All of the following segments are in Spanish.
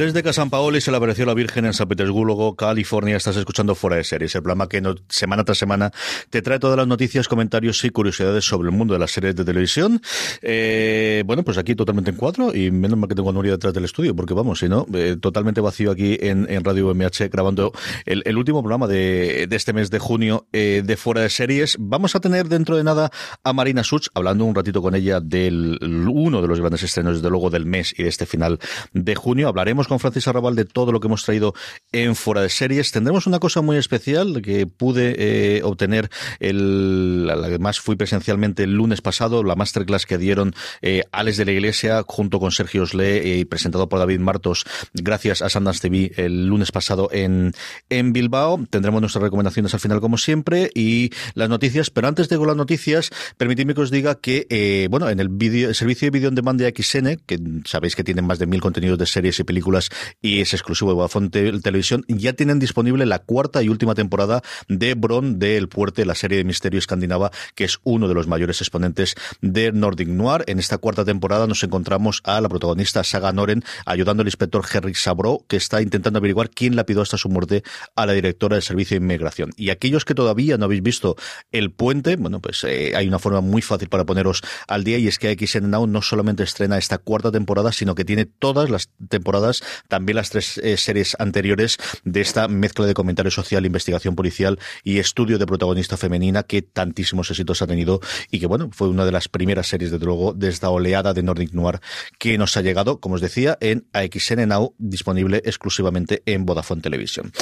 Desde Casan Paoli se le apareció la Virgen en San Petersburgo, California. Estás escuchando Fuera de Series, el programa que no, semana tras semana te trae todas las noticias, comentarios y curiosidades sobre el mundo de las series de televisión. Eh, bueno, pues aquí totalmente en cuatro y menos mal que tengo a Nuria detrás del estudio, porque vamos, si no, eh, totalmente vacío aquí en, Radio MH grabando el, último programa de, de, este mes de junio eh, de Fuera de Series. Vamos a tener dentro de nada a Marina Such, hablando un ratito con ella del uno de los grandes estrenos, desde luego, del mes y de este final de junio. Hablaremos con Francis Arrabal de todo lo que hemos traído en Fuera de Series. Tendremos una cosa muy especial que pude eh, obtener, el, además fui presencialmente el lunes pasado, la masterclass que dieron eh, Alex de la Iglesia junto con Sergio Osle eh, y presentado por David Martos gracias a Sundance TV el lunes pasado en, en Bilbao. Tendremos nuestras recomendaciones al final como siempre y las noticias, pero antes de las noticias, permitidme que os diga que, eh, bueno, en el, video, servicio de vídeo en demanda de XN, que sabéis que tienen más de mil contenidos de series y películas y es exclusivo de Vodafone Televisión, ya tienen disponible la cuarta y última temporada de Bron de El Puerte, la serie de misterio escandinava, que es uno de los mayores exponentes de Nordic Noir. En esta cuarta temporada nos encontramos a la protagonista Saga Noren ayudando al inspector Henrik Sabro, que está intentando averiguar quién lapidó hasta su muerte a la directora del Servicio de Inmigración. Y aquellos que todavía no habéis visto El Puente, bueno, pues eh, hay una forma muy fácil para poneros al día y es que XN Now no solamente estrena esta cuarta temporada, sino que tiene todas las temporadas también las tres eh, series anteriores de esta mezcla de comentario social, investigación policial y estudio de protagonista femenina que tantísimos éxitos ha tenido y que, bueno, fue una de las primeras series, de luego, de esta oleada de Nordic Noir que nos ha llegado, como os decía, en AXN Now, disponible exclusivamente en Vodafone Televisión.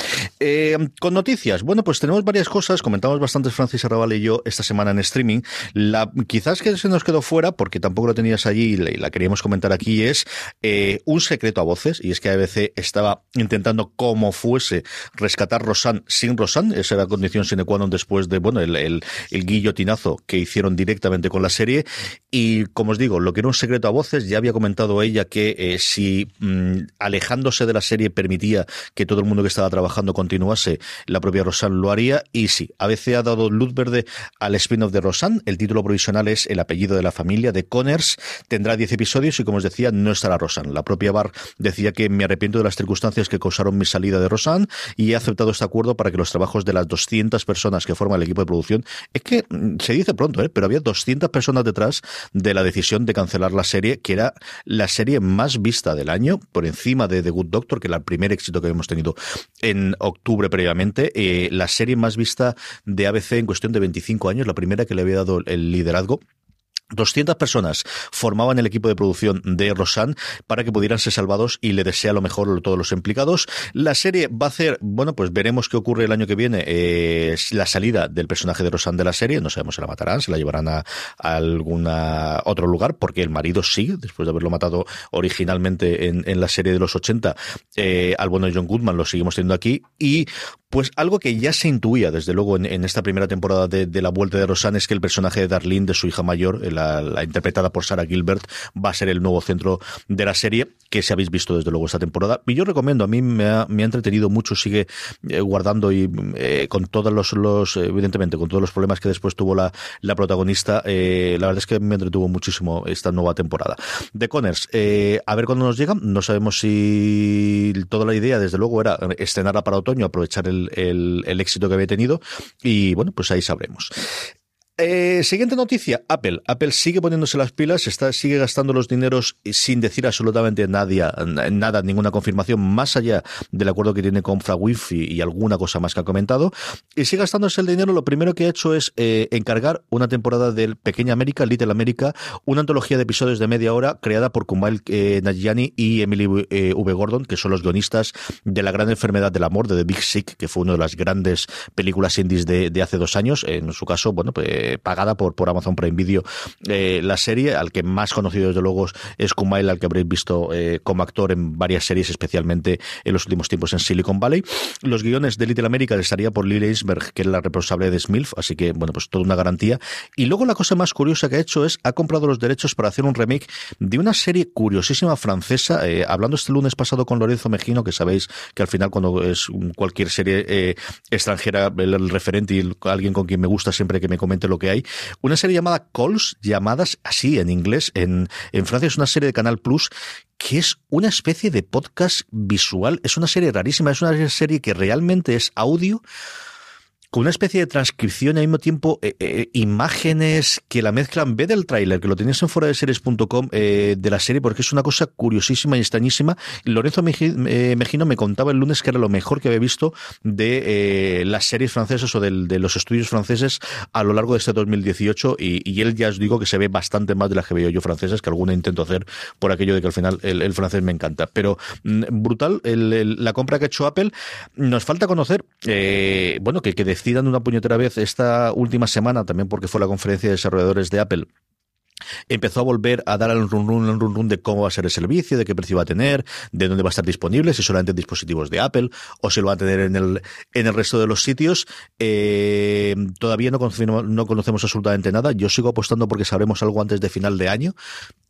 Eh, con noticias, bueno, pues tenemos varias cosas, comentamos bastante Francis Arrabal y yo esta semana en streaming. La, quizás que se nos quedó fuera, porque tampoco lo tenías allí y la, y la queríamos comentar aquí, es eh, un secreto a voces, y es que ABC estaba intentando como fuese rescatar Rosan sin Rosan, esa era la condición sine qua non después de, bueno, el, guillotinazo que hicieron directamente con la serie, y como os digo, lo que era un secreto a voces, ya había comentado ella que eh, si mmm, alejándose de la serie permitía que todo el mundo que estaba trabajando continuase, la propia Rosan lo haría, y sí, ABC ha dado luz verde al spin-off de Rosan, el título provisional es El apellido de la familia de Connors, tendrá 10 episodios y como os decía, no estará Rosan. La propia Bar decía que me arrepiento de las circunstancias que causaron mi salida de Rosan y he aceptado este acuerdo para que los trabajos de las 200 personas que forman el equipo de producción, es que mm, se dice pronto, ¿eh? pero había 200 personas detrás de la decisión de cancelar la serie, que era la serie más vista del año, por encima de The Good Doctor, que era el primer éxito que habíamos tenido en octubre previamente, eh, la serie más vista de ABC en cuestión de 25 años, la primera que le había dado el liderazgo 200 personas formaban el equipo de producción de Rosan para que pudieran ser salvados y le desea lo mejor a todos los implicados. La serie va a hacer, bueno, pues veremos qué ocurre el año que viene, eh, la salida del personaje de Rosan de la serie, no sabemos si la matarán, si la llevarán a, algún otro lugar, porque el marido sigue, después de haberlo matado originalmente en, la serie de los 80, eh, al bueno John Goodman lo seguimos teniendo aquí, y pues algo que ya se intuía, desde luego, en, esta primera temporada de, la vuelta de Rosan es que el personaje de Darlene, de su hija mayor, la, interpretada por Sarah Gilbert, va a ser el nuevo centro de la serie, que se habéis visto desde luego esta temporada. Y yo recomiendo, a mí me ha, entretenido mucho, sigue eh, guardando y eh, con todos los, evidentemente, con todos los problemas que después tuvo la, la protagonista, eh, la verdad es que me entretuvo muchísimo esta nueva temporada. De Connors, a ver cuándo nos llega, no sabemos si toda la idea, desde luego, era estrenarla para otoño, aprovechar el el, éxito que había tenido y bueno, pues ahí sabremos. Eh, siguiente noticia, Apple. Apple sigue poniéndose las pilas, está, sigue gastando los dineros sin decir absolutamente nada, nada, ninguna confirmación, más allá del acuerdo que tiene con FraWiFi y alguna cosa más que ha comentado. Y sigue gastándose el dinero. Lo primero que ha hecho es eh, encargar una temporada del Pequeña América, Little America, una antología de episodios de media hora creada por Kumail eh, y Emily eh, V. Gordon, que son los guionistas de La Gran Enfermedad del Amor, de The Big Sick, que fue una de las grandes películas indies de, de hace dos años. En su caso, bueno, pues pagada por, por Amazon Prime Video eh, la serie, al que más conocido desde luego es Kumail, al que habréis visto eh, como actor en varias series, especialmente en los últimos tiempos en Silicon Valley. Los guiones de Little America estaría por Lily Eisberg, que es la responsable de Smilf, así que, bueno, pues toda una garantía. Y luego la cosa más curiosa que ha hecho es, ha comprado los derechos para hacer un remake de una serie curiosísima francesa, eh, hablando este lunes pasado con Lorenzo Mejino, que sabéis que al final cuando es cualquier serie extranjera, el, referente y alguien con quien me gusta siempre que me comente lo que hay. Una serie llamada Calls, llamadas así en inglés. En, en Francia es una serie de Canal Plus que es una especie de podcast visual. Es una serie rarísima, es una serie que realmente es audio con una especie de transcripción y al mismo tiempo eh, eh, imágenes que la mezclan. Ve del tráiler, que lo tenéis en fuera de eh, de la serie, porque es una cosa curiosísima y extrañísima. Lorenzo Mejino me contaba el lunes que era lo mejor que había visto de las series francesas o de los estudios franceses a lo largo de este 2018 y, él ya os digo que se ve bastante más de las que veo yo francesas, que alguna intento hacer por aquello de que al final el, francés me encanta. Pero mm, brutal la compra que ha hecho Apple. Nos falta conocer, bueno, que, que decidan una puñetera vez esta última semana, también porque fue la conferencia de desarrolladores de Apple, empezó a volver a dar al run run, run run de cómo va a ser el servicio, de qué precio va a tener, de dónde va a estar disponible, si solamente en dispositivos de Apple o si lo va a tener en el, en el resto de los sitios. Eh, todavía no, no conocemos absolutamente nada. Yo sigo apostando porque sabremos algo antes de final de año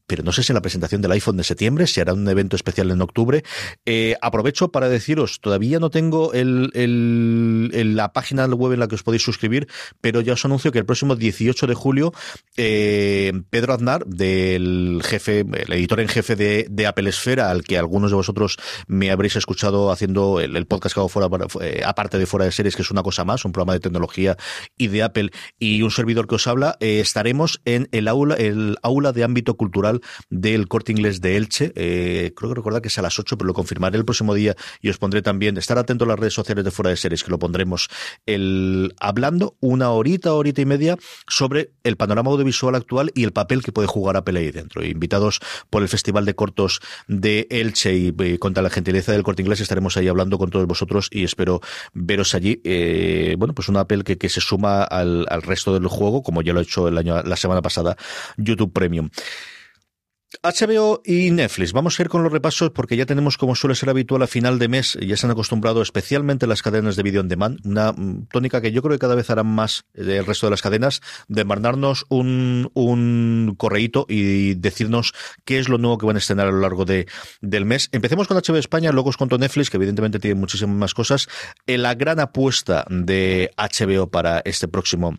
pero no sé si en la presentación del iPhone de septiembre, si hará un evento especial en octubre. Eh, aprovecho para deciros, todavía no tengo el, la página web en la que os podéis suscribir, pero ya os anuncio que el próximo 18 de julio, eh, Pedro Aznar, del jefe, el editor en jefe de, de, Apple Esfera, al que algunos de vosotros me habréis escuchado haciendo el, podcast que hago fuera, eh, aparte de fuera de series, que es una cosa más, un programa de tecnología y de Apple, y un servidor que os habla, eh, estaremos en el aula, el aula de ámbito cultural del Corte Inglés de Elche. Eh, creo que recordar que es a las 8, pero lo confirmaré el próximo día y os pondré también, estar atento a las redes sociales de Fuera de Series, que lo pondremos el, hablando una horita, horita y media sobre el panorama audiovisual actual y el papel que puede jugar Apple ahí dentro. Invitados por el Festival de Cortos de Elche y, eh, contra la gentileza del Corte Inglés estaremos ahí hablando con todos vosotros y espero veros allí. Eh, bueno, pues una Apple que, se suma al, resto del juego, como ya lo he hecho el año, la semana pasada, YouTube Premium. HBO y Netflix. Vamos a ir con los repasos porque ya tenemos, como suele ser habitual, a final de mes, ya se han acostumbrado especialmente las cadenas de video on demand, una mm, tónica que yo creo que cada vez harán más del resto de las cadenas, de mandarnos un, un correíto y decirnos qué es lo nuevo que van a estrenar a lo largo de, del mes. Empecemos con HBO España, luego os cuento Netflix, que evidentemente tiene muchísimas más cosas. la gran apuesta de HBO para este próximo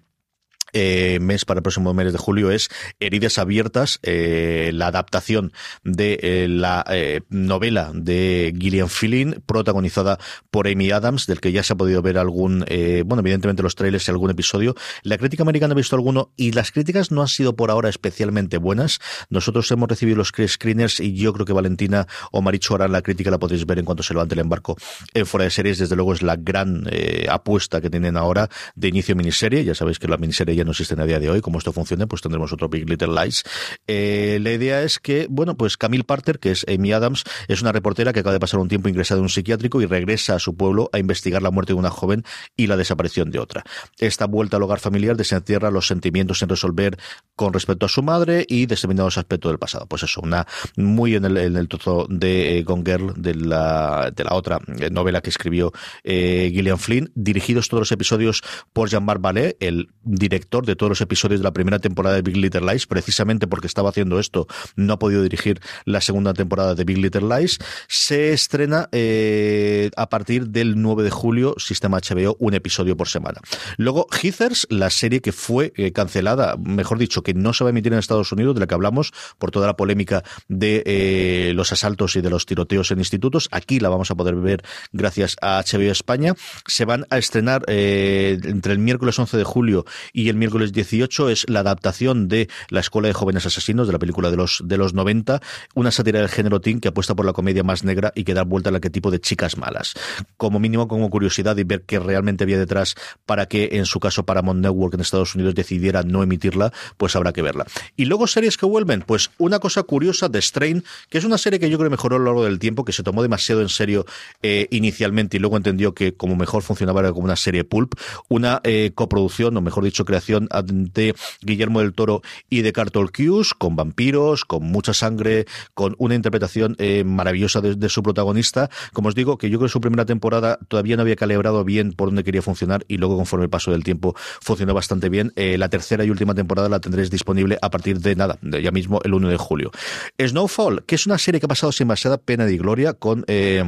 eh, mes para el próximo mes de julio es Heridas Abiertas, eh, la adaptación de eh, la eh, novela de Gillian Flynn, protagonizada por Amy Adams, del que ya se ha podido ver algún, bueno, evidentemente los trailers y algún episodio. La crítica americana ha visto alguno y las críticas no han sido por ahora especialmente buenas. Nosotros hemos recibido los screeners y yo creo que Valentina o Marichu harán la crítica, la podéis ver en cuanto se levante el embarco en fuera de series. Desde luego es la gran apuesta que tienen ahora de inicio miniserie. Ya sabéis que la miniserie ya no existen a día de hoy, como esto funcione, pues tendremos otro Big Little Lies. Eh, la idea es que, bueno, pues Camille Parter, que es Amy Adams, es una reportera que acaba de pasar un tiempo ingresada en un psiquiátrico y regresa a su pueblo a investigar la muerte de una joven y la desaparición de otra. Esta vuelta al hogar familiar desentierra los sentimientos en resolver con respecto a su madre y determinados aspectos del pasado. Pues eso, una muy en el, en el trozo de eh, Gone Girl, de la, de la otra eh, novela que escribió eh, Gillian Flynn, dirigidos todos los episodios por Jean-Marc Ballet, el director de todos los episodios de la primera temporada de Big Little Lies, precisamente porque estaba haciendo esto, no ha podido dirigir la segunda temporada de Big Little Lies. Se estrena eh, a partir del 9 de julio, sistema HBO, un episodio por semana. Luego, Heathers, la serie que fue eh, cancelada, mejor dicho, que no se va a emitir en Estados Unidos, de la que hablamos por toda la polémica de eh, los asaltos y de los tiroteos en institutos. Aquí la vamos a poder ver gracias a HBO España. Se van a estrenar entre el miércoles 11 de julio y el miércoles 18. Es la adaptación de La Escuela de Jóvenes Asesinos, de la película de los, de los 90, una sátira del género teen que apuesta por la comedia más negra y que da vuelta al arquetipo de chicas malas. Como mínimo, como curiosidad y ver qué realmente había detrás para que, en su caso, Paramount Network en Estados Unidos decidiera no emitirla, pues habrá que verla. Y luego series que vuelven, pues una cosa curiosa de Strain, que es una serie que yo creo que mejoró a lo largo del tiempo, que se tomó demasiado en serio eh, inicialmente y luego entendió que como mejor funcionaba era como una serie pulp, una eh, coproducción, o mejor dicho, creación de Guillermo del Toro y de Cartol Cuse, con vampiros, con mucha sangre, con una interpretación eh, maravillosa de, su protagonista. Como os digo, que yo creo que su primera temporada todavía no había calibrado bien por dónde quería funcionar y luego conforme el paso del tiempo funcionó bastante bien. Eh, la tercera y última temporada la tendréis disponible a partir de nada, de ya mismo el 1 de julio. Snowfall, que es una serie que ha pasado sin demasiada pena ni gloria con... Eh,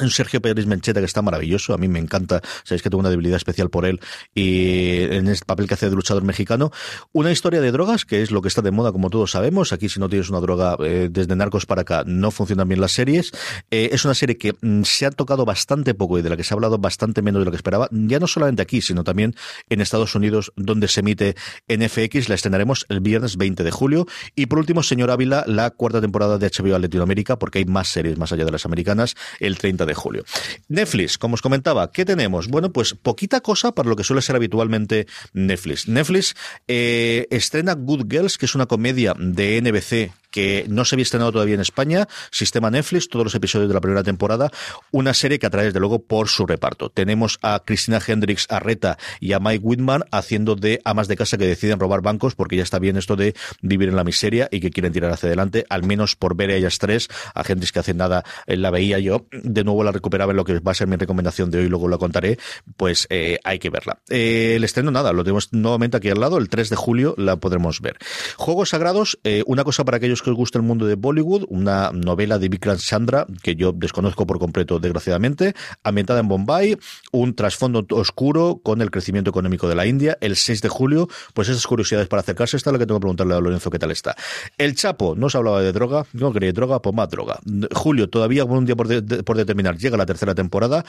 un Sergio Pérez Mencheta que está maravilloso, a mí me encanta, sabéis que tengo una debilidad especial por él y en este papel que hace de luchador mexicano. Una historia de drogas, que es lo que está de moda como todos sabemos, aquí si no tienes una droga eh, desde Narcos para acá no funcionan bien las series. Eh, es una serie que mm, se ha tocado bastante poco y de la que se ha hablado bastante menos de lo que esperaba, ya no solamente aquí, sino también en Estados Unidos donde se emite en FX, la estrenaremos el viernes 20 de julio. Y por último, señor Ávila, la cuarta temporada de HBO Latinoamérica, porque hay más series más allá de las americanas, el 30 de julio. Netflix, como os comentaba, ¿qué tenemos? Bueno, pues poquita cosa para lo que suele ser habitualmente Netflix. Netflix eh, estrena Good Girls, que es una comedia de NBC que no se había estrenado todavía en España, sistema Netflix, todos los episodios de la primera temporada, una serie que atrae desde luego por su reparto. Tenemos a Cristina Hendricks Arreta y a Mike Whitman haciendo de amas de casa que deciden robar bancos porque ya está bien esto de vivir en la miseria y que quieren tirar hacia adelante, al menos por ver a ellas tres, a Hendricks que hace nada eh, la veía yo, de nuevo la recuperaba en lo que va a ser mi recomendación de hoy, luego la contaré, pues eh, hay que verla. Eh, el estreno nada, lo tenemos nuevamente aquí al lado, el 3 de julio la podremos ver. Juegos Sagrados, una cosa para aquellos que os gusta el mundo de Bollywood, una novela de Vikram Chandra, que yo desconozco por completo, desgraciadamente, ambientada en Bombay, un trasfondo oscuro con el crecimiento económico de la India, el 6 de julio, pues esas curiosidades para acercarse, esta es la que tengo que preguntarle a Lorenzo qué tal está. El Chapo, no se hablaba de droga, no quería droga, pues más droga. Julio, todavía un día por, por determinar, llega la tercera temporada.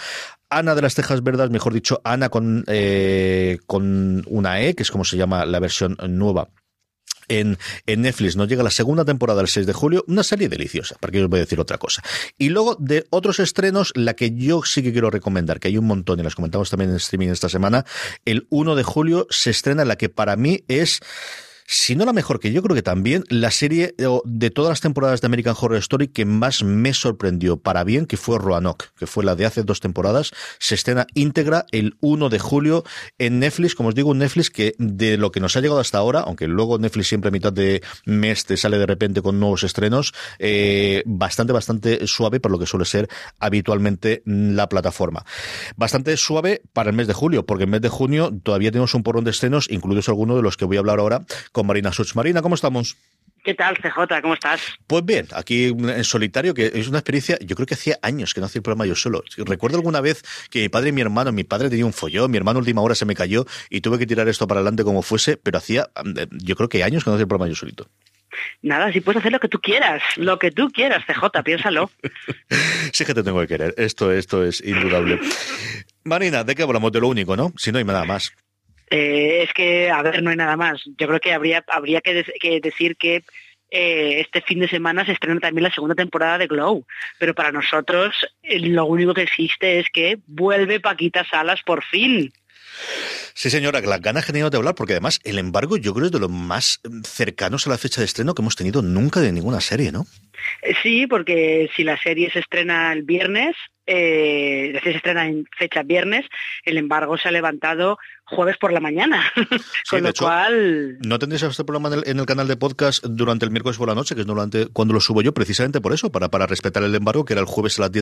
Ana de las Tejas Verdes, mejor dicho, Ana con, eh, con una E, que es como se llama la versión nueva en, Netflix. Nos llega la segunda temporada el 6 de julio, una serie deliciosa, para que os voy a decir otra cosa. Y luego de otros estrenos, la que yo sí que quiero recomendar, que hay un montón y las comentamos también en streaming esta semana, el 1 de julio se estrena la que para mí es si no la mejor, que yo creo que también la serie de todas las temporadas de American Horror Story que más me sorprendió para bien, que fue Roanoke, que fue la de hace dos temporadas, se estrena íntegra el 1 de julio en Netflix, como os digo, un Netflix que de lo que nos ha llegado hasta ahora, aunque luego Netflix siempre a mitad de mes te sale de repente con nuevos estrenos, eh, bastante, bastante suave por lo que suele ser habitualmente la plataforma. Bastante suave para el mes de julio, porque en mes de junio todavía tenemos un porrón de estrenos, incluidos algunos de los que voy a hablar ahora, con Marina Such. Marina, ¿cómo estamos? ¿Qué tal, CJ? ¿Cómo estás? Pues bien, aquí en solitario, que es una experiencia, yo creo que hacía años que no hacía el programa yo solo. Recuerdo alguna vez que mi padre y mi hermano, mi padre tenía un follón, mi hermano última hora se me cayó y tuve que tirar esto para adelante como fuese, pero hacía, yo creo que años que no hacía el programa yo solito. Nada, si puedes hacer lo que tú quieras, lo que tú quieras, CJ, piénsalo. sí que te tengo que querer, esto, esto es indudable. Marina, ¿de qué hablamos? De lo único, ¿no? Si no hay nada más. Eh, es que, a ver, no hay nada más. Yo creo que habría, habría que, de que decir que eh, este fin de semana se estrena también la segunda temporada de Glow. Pero para nosotros eh, lo único que existe es que vuelve Paquita Salas por fin. Sí, señora, las ganas que he tenido de hablar, porque además el embargo yo creo es de los más cercanos a la fecha de estreno que hemos tenido nunca de ninguna serie, ¿no? Sí, porque si la serie se estrena el viernes, eh, se estrena en fecha viernes, el embargo se ha levantado jueves por la mañana. Con lo cual... No tendréis este programa en el, en el, canal de podcast durante el miércoles por la noche, que es cuando lo subo yo, precisamente por eso, para, para respetar el embargo, que era el jueves a las 10.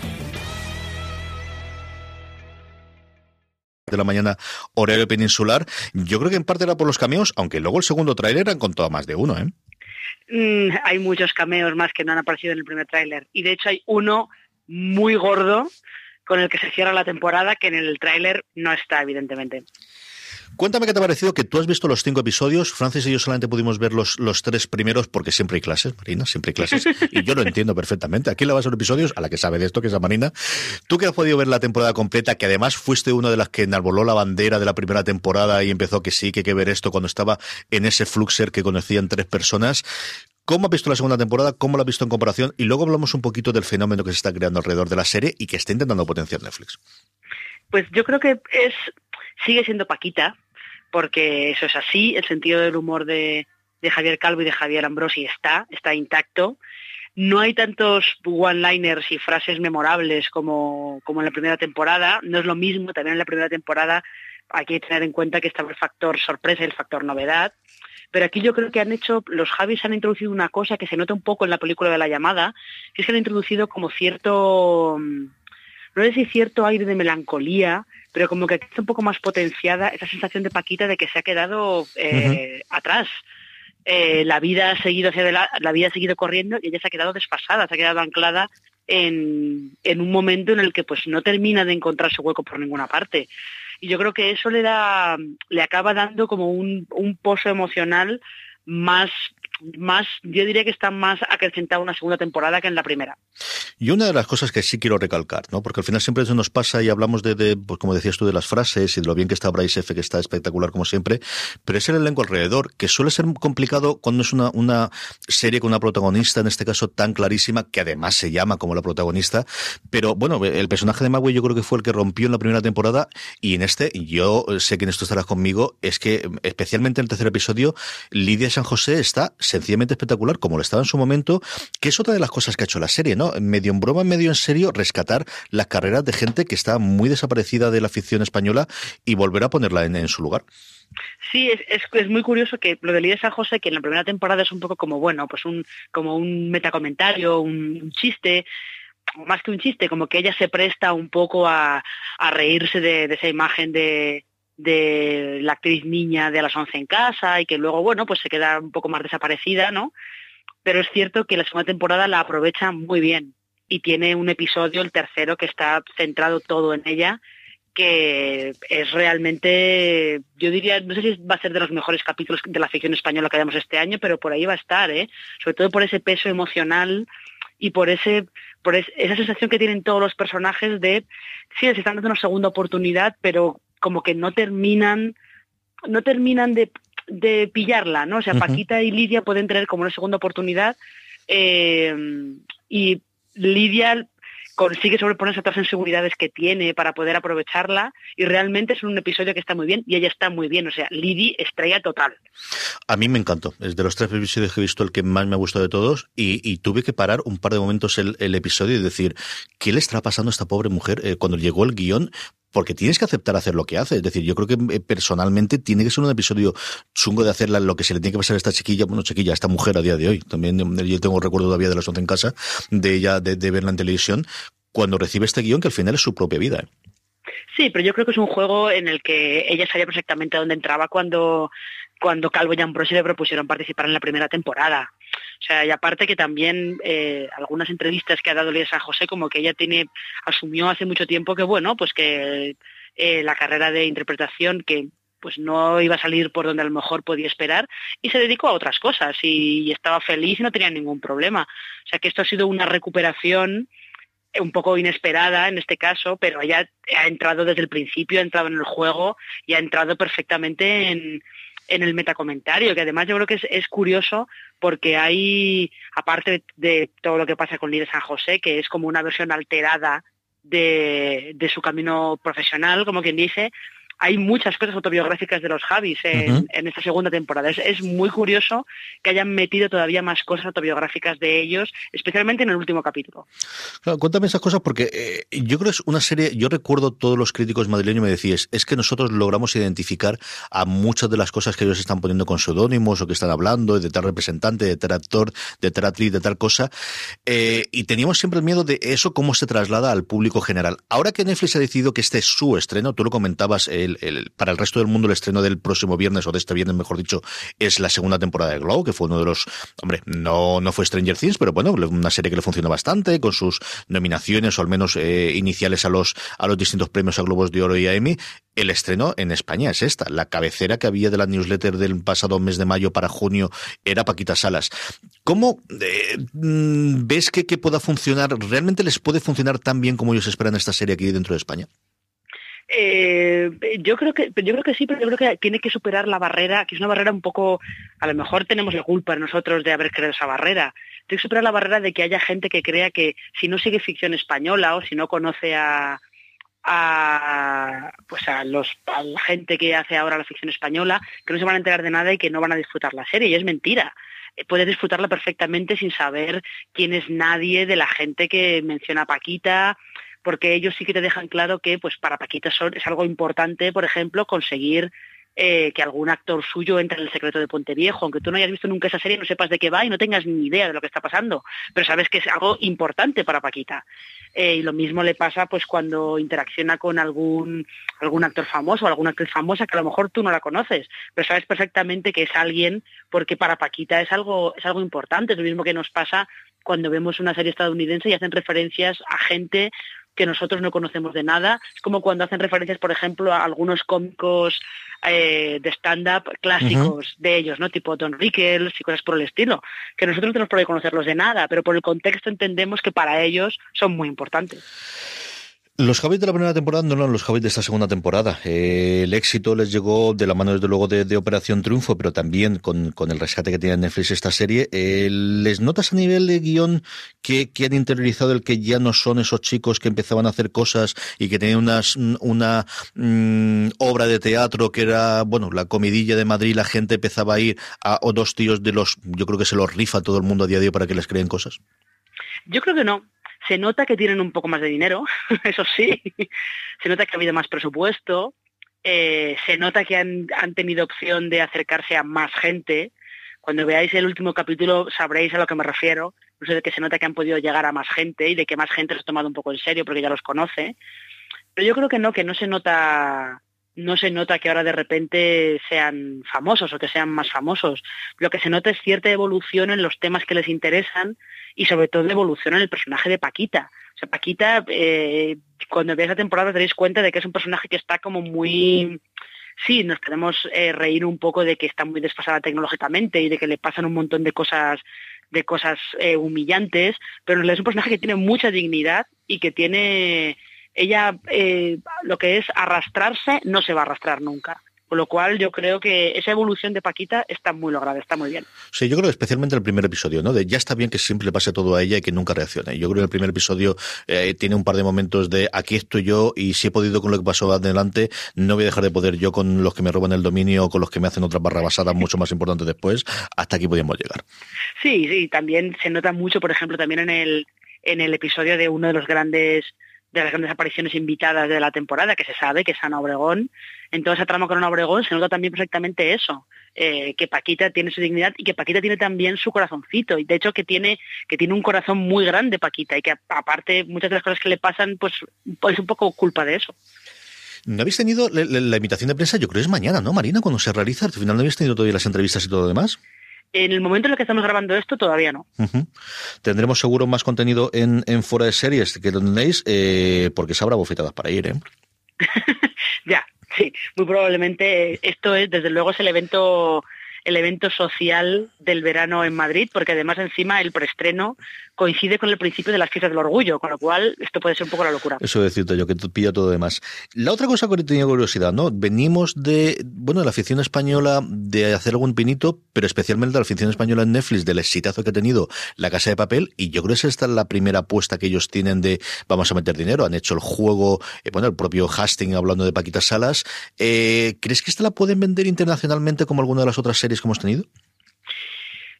De la mañana, horario peninsular. Yo creo que en parte era por los cameos, aunque luego el segundo tráiler han contado más de uno, ¿eh? Mm, hay muchos cameos más que no han aparecido en el primer tráiler. Y de hecho hay uno muy gordo con el que se cierra la temporada que en el tráiler no está, evidentemente. Cuéntame qué te ha parecido que tú has visto los cinco episodios. Francis y yo solamente pudimos ver los, los tres primeros porque siempre hay clases, Marina, siempre hay clases. Y yo lo entiendo perfectamente. Aquí le vas a ver episodios a la que sabe de esto, que es a Marina. Tú que has podido ver la temporada completa, que además fuiste una de las que enarboló la bandera de la primera temporada y empezó que sí, que hay que ver esto cuando estaba en ese fluxer que conocían tres personas. ¿Cómo has visto la segunda temporada? ¿Cómo la has visto en comparación? Y luego hablamos un poquito del fenómeno que se está creando alrededor de la serie y que está intentando potenciar Netflix. Pues yo creo que es sigue siendo Paquita, porque eso es así, el sentido del humor de, Javier Calvo y de Javier Ambrosi está, está intacto. No hay tantos one-liners y frases memorables como, como en la primera temporada, no es lo mismo, también en la primera temporada hay que tener en cuenta que estaba el factor sorpresa y el factor novedad. Pero aquí yo creo que han hecho, los Javis han introducido una cosa que se nota un poco en la película de la llamada, que es que han introducido como cierto, mm, no sé si cierto aire de melancolía, pero como que está un poco más potenciada esa sensación de Paquita de que se ha quedado eh, atrás. Eh, la vida ha seguido hacia la, vida ha seguido corriendo y ella se ha quedado desfasada, se ha quedado anclada en, en, un momento en el que pues no termina de encontrar su hueco por ninguna parte. Y yo creo que eso le da, le acaba dando como un, un pozo emocional más más, yo diría que está más acrecentada una segunda temporada que en la primera. Y una de las cosas que sí quiero recalcar, ¿no? Porque al final siempre eso nos pasa y hablamos de, pues como decías tú, de las frases y de lo bien que está Bryce F, que está espectacular como siempre, pero es el elenco alrededor, que suele ser complicado cuando es una, una serie con una protagonista, en este caso tan clarísima, que además se llama como la protagonista, pero bueno, el personaje de Magui yo creo que fue el que rompió en la primera temporada y en este, yo sé que en esto estarás conmigo, es que especialmente en el tercer episodio, Lidia San José está sencillamente espectacular, como lo estaba en su momento, que es otra de las cosas que ha hecho la serie, ¿no? Medio en broma, medio en serio, rescatar las carreras de gente que está muy desaparecida de la ficción española y volver a ponerla en, su lugar. Sí, es, es, muy curioso que lo de Lidia San José, que en la primera temporada es un poco como, bueno, pues un, como un metacomentario, un, chiste, más que un chiste, como que ella se presta un poco a, reírse de, esa imagen de, de la actriz niña de las once en casa y que luego, bueno, pues se queda un poco más desaparecida, ¿no? Pero es cierto que la segunda temporada la aprovecha muy bien y tiene un episodio, el tercero, que está centrado todo en ella, que es realmente, yo diría, no sé si va a ser de los mejores capítulos de la ficción española que hayamos este año, pero por ahí va a estar, ¿eh? Sobre todo por ese peso emocional y por ese por esa sensación que tienen todos los personajes de sí les están dando una segunda oportunidad pero como que no terminan, no terminan de, pillarla, ¿no? O sea, Paquita y Lidia pueden tener como una segunda oportunidad eh, y Lidia consigue sobreponerse a otras inseguridades que tiene para poder aprovecharla y realmente es un episodio que está muy bien y ella está muy bien, o sea, Lidi estrella total. A mí me encantó, es de los tres episodios que he visto el que más me ha gustado de todos y, tuve que parar un par de momentos el, episodio y decir, ¿qué le está pasando a esta pobre mujer eh, cuando llegó el guion? Porque tienes que aceptar hacer lo que hace. Es decir, yo creo que eh, personalmente tiene que ser un episodio chungo de hacerla lo que se le tiene que pasar a esta chiquilla, bueno, chiquilla, a esta mujer a día de hoy. También eh, yo tengo recuerdo todavía de las 11 en casa, de ella, de, verla en televisión, cuando recibe este guion que al final es su propia vida. ¿eh? Sí, pero yo creo que es un juego en el que ella sabía perfectamente dónde entraba cuando, cuando Calvo y Ambrosi le propusieron participar en la primera temporada. O sea, y aparte que también eh, algunas entrevistas que ha dado Lía San José, como que ella tiene, asumió hace mucho tiempo que bueno, pues que eh, la carrera de interpretación, que pues no iba a salir por donde a lo mejor podía esperar y se dedicó a otras cosas y, estaba feliz y no tenía ningún problema. O sea que esto ha sido una recuperación un poco inesperada en este caso, pero ella ha entrado desde el principio, ha entrado en el juego y ha entrado perfectamente en, en el metacomentario, que además yo creo que es, curioso porque hay, aparte de todo lo que pasa con Lidia San José, que es como una versión alterada de, de su camino profesional, como quien dice, hay muchas cosas autobiográficas de los Javis en, esta segunda temporada. Es, muy curioso que hayan metido todavía más cosas autobiográficas de ellos, especialmente en el último capítulo. cuéntame esas cosas porque eh, yo creo que es una serie, yo recuerdo todos los críticos madrileños me decías, es que nosotros logramos identificar a muchas de las cosas que ellos están poniendo con seudónimos o que están hablando, de tal representante, de tal actor, de tal actriz, de tal cosa, eh, y teníamos siempre el miedo de eso, cómo se traslada al público general. Ahora que Netflix ha decidido que este es su estreno, tú lo comentabas, para el resto del mundo el estreno del próximo viernes, o de este viernes mejor dicho, es la segunda temporada de Glow, que fue uno de los, hombre, no, no fue Stranger Things, pero bueno, una serie que le funcionó bastante, con sus nominaciones, o al menos eh, iniciales a los, a los distintos premios a Globos de Oro y a Emmy. El estreno en España es esta. La cabecera que había de la newsletter del pasado mes de mayo para junio era Paquita Salas. ¿Cómo eh, mm, ves que, que pueda funcionar? ¿Realmente les puede funcionar tan bien como ellos esperan esta serie aquí dentro de España? Eh, yo creo que yo creo que sí, pero yo creo que tiene que superar la barrera, que es una barrera un poco, a lo mejor tenemos la culpa nosotros de haber creado esa barrera. Tiene que superar la barrera de que haya gente que crea que si no sigue ficción española o si no conoce a, a pues a los a la gente que hace ahora la ficción española, que no se van a enterar de nada y que no van a disfrutar la serie, y es mentira eh, puedes disfrutarla perfectamente sin saber quién es nadie de la gente que menciona Paquita, porque ellos sí que te dejan claro que pues para Paquita es algo importante, por ejemplo, conseguir eh, que algún actor suyo entre en el secreto de Puente Viejo, aunque tú no hayas visto nunca esa serie, no sepas de qué va y no tengas ni idea de lo que está pasando, pero sabes que es algo importante para Paquita. Eh, y lo mismo le pasa pues cuando interacciona con algún, algún actor famoso o alguna actriz famosa que a lo mejor tú no la conoces, pero sabes perfectamente que es alguien porque para Paquita es algo, es algo importante, es lo mismo que nos pasa cuando vemos una serie estadounidense y hacen referencias a gente que nosotros no conocemos de nada. Es como cuando hacen referencias, por ejemplo, a algunos cómicos eh, de stand-up clásicos de ellos, ¿no? Tipo Don Rickles y cosas por el estilo, que nosotros no tenemos por qué conocerlos de nada, pero por el contexto entendemos que para ellos son muy importantes. Los Javis de la primera temporada no eran los Javis de esta segunda temporada. Eh, el éxito les llegó de la mano, desde luego, de, Operación Triunfo, pero también con, el rescate que tiene Netflix esta serie. Eh, ¿Les notas a nivel de guion que, han interiorizado el que ya no son esos chicos que empezaban a hacer cosas y que tenían unas, una mm, obra de teatro que era, bueno, la comidilla de Madrid, la gente empezaba a ir a o dos tíos de los, yo creo que se los rifa todo el mundo a día de hoy para que les creen cosas? Yo creo que no. Se nota que tienen un poco más de dinero, eso sí. Se nota que ha habido más presupuesto. Eh, se nota que han, tenido opción de acercarse a más gente. Cuando veáis el último capítulo sabréis a lo que me refiero. Sé de que se nota que han podido llegar a más gente y de que más gente los ha tomado un poco en serio porque ya los conoce. Pero yo creo que no, que no se nota no se nota que ahora de repente sean famosos o que sean más famosos. Lo que se nota es cierta evolución en los temas que les interesan y sobre todo evolución en el personaje de Paquita. O sea, Paquita, eh, cuando veáis la temporada daréis cuenta de que es un personaje que está como muy... Sí, nos podemos eh, reír un poco de que está muy desfasada tecnológicamente y de que le pasan un montón de cosas de cosas eh, humillantes, pero es un personaje que tiene mucha dignidad y que tiene ella eh, lo que es arrastrarse no se va a arrastrar nunca. Con lo cual yo creo que esa evolución de Paquita está muy lograda, está muy bien. Sí, yo creo especialmente el primer episodio, ¿no? De ya está bien que siempre le pase todo a ella y que nunca reaccione. Yo creo que el primer episodio eh, tiene un par de momentos de aquí estoy yo y si he podido con lo que pasó adelante, no voy a dejar de poder yo con los que me roban el dominio o con los que me hacen otras barrabasadas mucho más importantes después. Hasta aquí podíamos llegar. Sí, sí, también se nota mucho, por ejemplo, también en el, en el episodio de uno de los grandes de las grandes apariciones invitadas de la temporada, que se sabe que es Ana Obregón. En toda esa trama con Ana Obregón se nota también perfectamente eso, eh, que Paquita tiene su dignidad y que Paquita tiene también su corazoncito. Y de hecho que tiene, que tiene un corazón muy grande Paquita y que aparte muchas de las cosas que le pasan, pues es un poco culpa de eso. ¿No habéis tenido la, invitación de prensa? Yo creo que es mañana, ¿no, Marina? Cuando se realiza. Al final no habéis tenido todavía las entrevistas y todo lo demás. En el momento en el que estamos grabando esto, todavía no. Tendremos seguro más contenido en, en Fuera de Series que lo tenéis, eh, porque se habrá bofetadas para ir, ¿eh? Ya, sí, muy probablemente esto es, desde luego, es el evento el evento social del verano en Madrid, porque además encima el preestreno coincide con el principio de las fiestas del orgullo, con lo cual esto puede ser un poco la locura. Eso decirte yo, que pilla todo demás. La otra cosa que tenía curiosidad, ¿no? Venimos de, bueno, de la afición española de hacer algún pinito, pero especialmente de la afición española en Netflix, del exitazo que ha tenido La Casa de Papel, y yo creo que esta es la primera apuesta que ellos tienen de vamos a meter dinero. Han hecho el juego, eh, bueno, el propio Hastings hablando de Paquita Salas. Eh, ¿Crees que esta la pueden vender internacionalmente como alguna de las otras series tenido?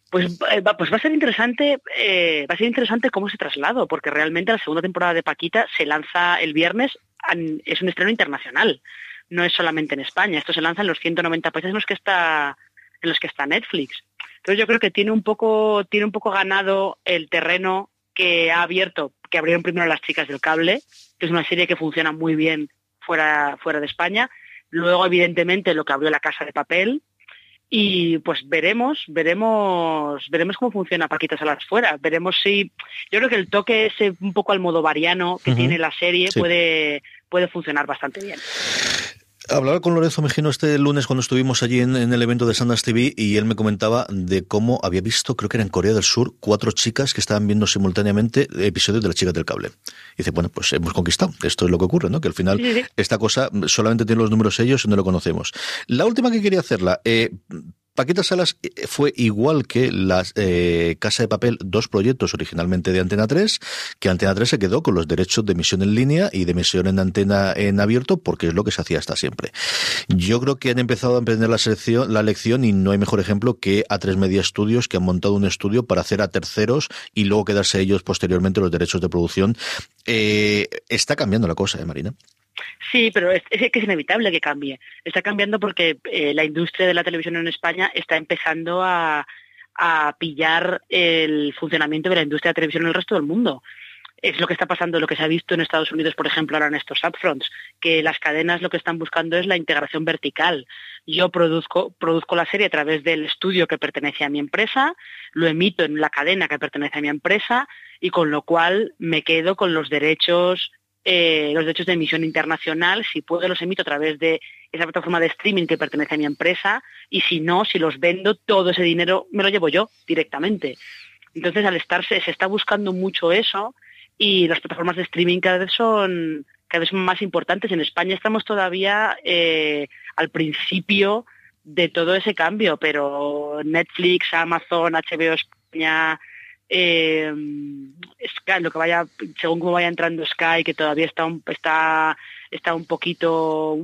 Pues, eh, pues va a ser interesante, eh, va a ser interesante cómo se traslado, porque realmente la segunda temporada de Paquita se lanza el viernes, es un estreno internacional, no es solamente en España. Esto se lanza en los 190 países en los que está, en los que está Netflix. Entonces yo creo que tiene un poco, tiene un poco ganado el terreno que ha abierto, que abrieron primero las chicas del cable, que es una serie que funciona muy bien fuera, fuera de España. Luego, evidentemente, lo que abrió la Casa de Papel, y pues veremos, veremos, veremos cómo funciona Paquita Salas fuera. Veremos si, yo creo que el toque ese un poco al modo variano que tiene la serie puede, puede funcionar bastante bien. Hablaba con Lorenzo Mejino este lunes cuando estuvimos allí en, el evento de Sundance TV y él me comentaba de cómo había visto, creo que era en Corea del Sur, cuatro chicas que estaban viendo simultáneamente episodios de las chicas del cable. Y dice, bueno, pues hemos conquistado. Esto es lo que ocurre, ¿no? Que al final esta cosa solamente tiene los números ellos y no lo conocemos. La última que quería hacerla, eh, Paquita Salas eh, fue igual que la eh, Casa de Papel, dos proyectos originalmente de Antena 3, que Antena 3 se quedó con los derechos de emisión en línea y de emisión en antena en abierto, porque es lo que se hacía hasta siempre. Yo creo que han empezado a emprender la, la lección y no hay mejor ejemplo que A3 Media Studios, que han montado un estudio para hacer a terceros y luego quedarse ellos posteriormente los derechos de producción. Eh, está cambiando la cosa, ¿eh, Marina? Sí, pero es, que es inevitable que cambie. Está cambiando porque eh, la industria de la televisión en España está empezando a, pillar el funcionamiento de la industria de televisión en el resto del mundo. Es lo que está pasando, lo que se ha visto en Estados Unidos, por ejemplo, ahora en estos upfronts, que las cadenas lo que están buscando es la integración vertical. Yo produzco, produzco la serie a través del estudio que pertenece a mi empresa, lo emito en la cadena que pertenece a mi empresa y con lo cual me quedo con los derechos eh, los derechos de emisión internacional, si puedo los emito a través de esa plataforma de streaming que pertenece a mi empresa y si no, si los vendo, todo ese dinero me lo llevo yo directamente. Entonces, al estarse, se está buscando mucho eso y las plataformas de streaming cada vez son cada vez son más importantes. En España estamos todavía eh, al principio de todo ese cambio, pero Netflix, Amazon, HBO España, eh, lo que vaya, según cómo vaya entrando Sky, que todavía está un, está, está un poquito,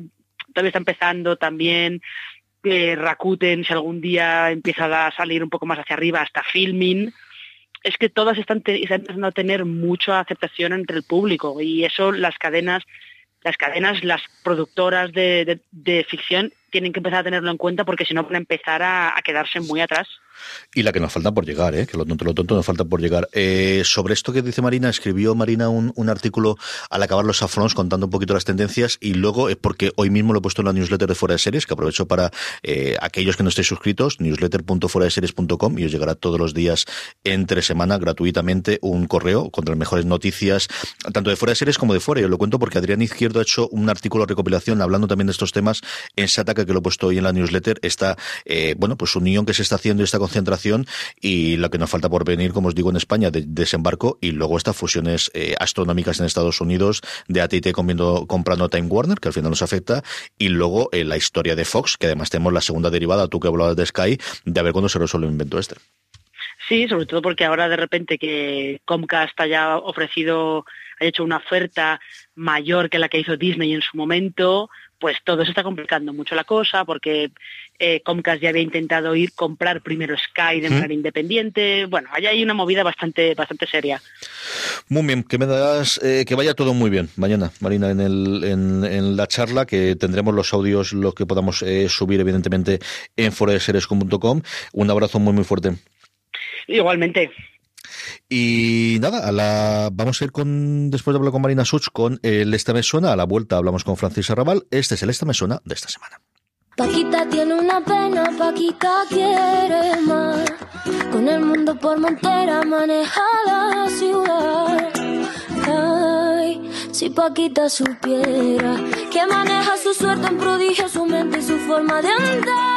todavía está empezando también, eh, Rakuten, si algún día empieza a salir un poco más hacia arriba, hasta filming, es que todas están, están empezando a tener mucha aceptación entre el público y eso las cadenas, las cadenas, las productoras de, ficción tienen que empezar a tenerlo en cuenta porque si no van a empezar a quedarse muy atrás. Y la que nos falta por llegar, ¿eh? que lo tonto, lo tonto nos falta por llegar. Eh, sobre esto que dice Marina, escribió Marina un, un artículo al acabar los afrons contando un poquito las tendencias y luego es porque hoy mismo lo he puesto en la newsletter de Fuera de Series, que aprovecho para eh, aquellos que no estéis suscritos, newsletter.fueradeseries.com y os llegará todos los días entre semana gratuitamente un correo con las mejores noticias, tanto de Fuera de Series como de Fuera. Yo lo cuento porque Adrián Izquierdo ha hecho un artículo de recopilación hablando también de estos temas en Sataka, que lo he puesto hoy en la newsletter. Está, eh, bueno, pues unión que se está haciendo esta concentración y lo que nos falta por venir, como os digo, en España, de desembarco y luego estas fusiones eh, astronómicas en Estados Unidos de AT&T comprando Time Warner, que al final nos afecta, y luego eh, la historia de Fox, que además tenemos la segunda derivada, tú que hablabas de Sky, de a ver cuándo se resuelve el invento este. Sí, sobre todo porque ahora de repente que Comcast haya ofrecido, haya hecho una oferta mayor que la que hizo Disney en su momento, pues todo se está complicando mucho la cosa porque eh, Comcast ya había intentado ir comprar primero Sky de manera independiente. Bueno, allá hay una movida bastante bastante seria. Muy bien, que me das eh, que vaya todo muy bien mañana, Marina, en, el, en, la charla que tendremos los audios, los que podamos eh, subir evidentemente en foreseries.com. Un abrazo muy muy fuerte. Igualmente. Y nada, a la, vamos a ir con, después de hablar con Marina Such, con el Esta Me Suena. A la vuelta hablamos con Francis Arrabal. Este es el Esta Me Suena de esta semana. Paquita tiene una pena, Paquita quiere más. Con el mundo por montera maneja la ciudad. Ay, si Paquita supiera que maneja su suerte en prodigio, su mente y su forma de andar.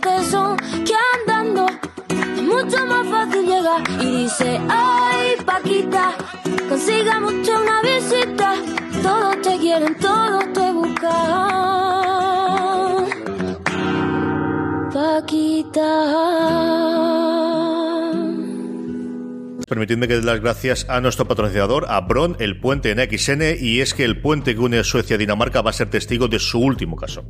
Pasión tesón, que andando es mucho más fácil llegar. Y dice, ay, Paquita, consiga mucho una visita, todos te quieren, todos te buscan. Paquita. Permitidme que dé las gracias a nuestro patrocinador, a Bron, el puente en XN, y es que el puente que une Suecia a Dinamarca va a ser testigo de su último caso.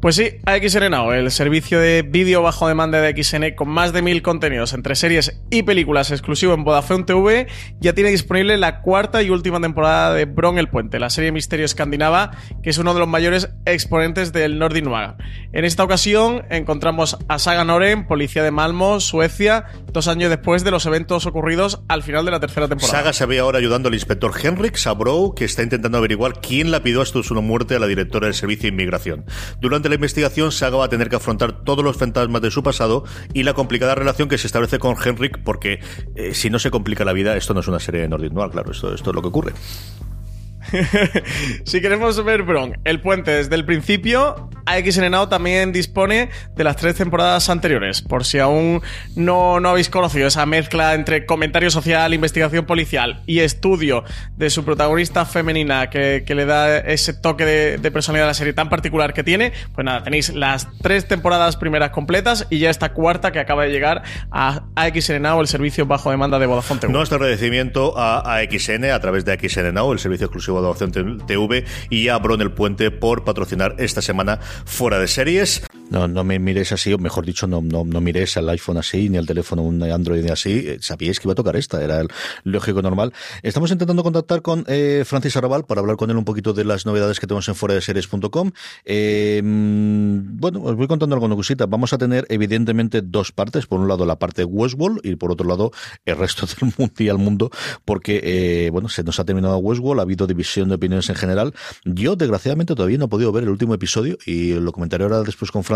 Pues sí, AXN Now, el servicio de vídeo bajo demanda de XN con más de mil contenidos entre series y películas exclusivo en Vodafone TV, ya tiene disponible la cuarta y última temporada de Bron el Puente, la serie Misterio Escandinava, que es uno de los mayores exponentes del Nordic Noir. En esta ocasión encontramos a Saga Noren, policía de Malmo, Suecia, dos años después de los eventos ocurridos al final de la tercera temporada. Saga se ve ahora ayudando al inspector Henrik Sabrow, que está intentando averiguar quién la pidió hasta su muerte a la directora del Servicio de Inmigración. Durante la investigación, Saga va a tener que afrontar todos los fantasmas de su pasado y la complicada relación que se establece con Henrik, porque eh, si no se complica la vida, esto no es una serie de Nordic Noir, claro, esto, esto es lo que ocurre. si queremos ver Bron, el puente desde el principio, AXN Now también dispone de las tres temporadas anteriores. Por si aún no, no habéis conocido esa mezcla entre comentario social, investigación policial y estudio de su protagonista femenina que, que le da ese toque de, de, personalidad a la serie tan particular que tiene, pues nada, tenéis las tres temporadas primeras completas y ya esta cuarta que acaba de llegar a AXN Now, el servicio bajo demanda de Vodafone TV. Nuestro agradecimiento a AXN a través de AXN Now, el servicio exclusivo Vodafone TV y a Bron el Puente por patrocinar esta semana fuera de series. No, no me miréis así, o mejor dicho, no, no, no miréis el iPhone así, ni el teléfono un Android así. Sabíais que iba a tocar esta, era el lógico normal. Estamos intentando contactar con eh, Francis Arrabal para hablar con él un poquito de las novedades que tenemos en fuera de series.com. Eh, bueno, os voy contando alguna cosita. Vamos a tener, evidentemente, dos partes. Por un lado, la parte Westworld y por otro lado, el resto del mundial mundo, porque, eh, bueno, se nos ha terminado Westworld, ha habido división de opiniones en general. Yo, desgraciadamente, todavía no he podido ver el último episodio y lo comentaré ahora después con Francis.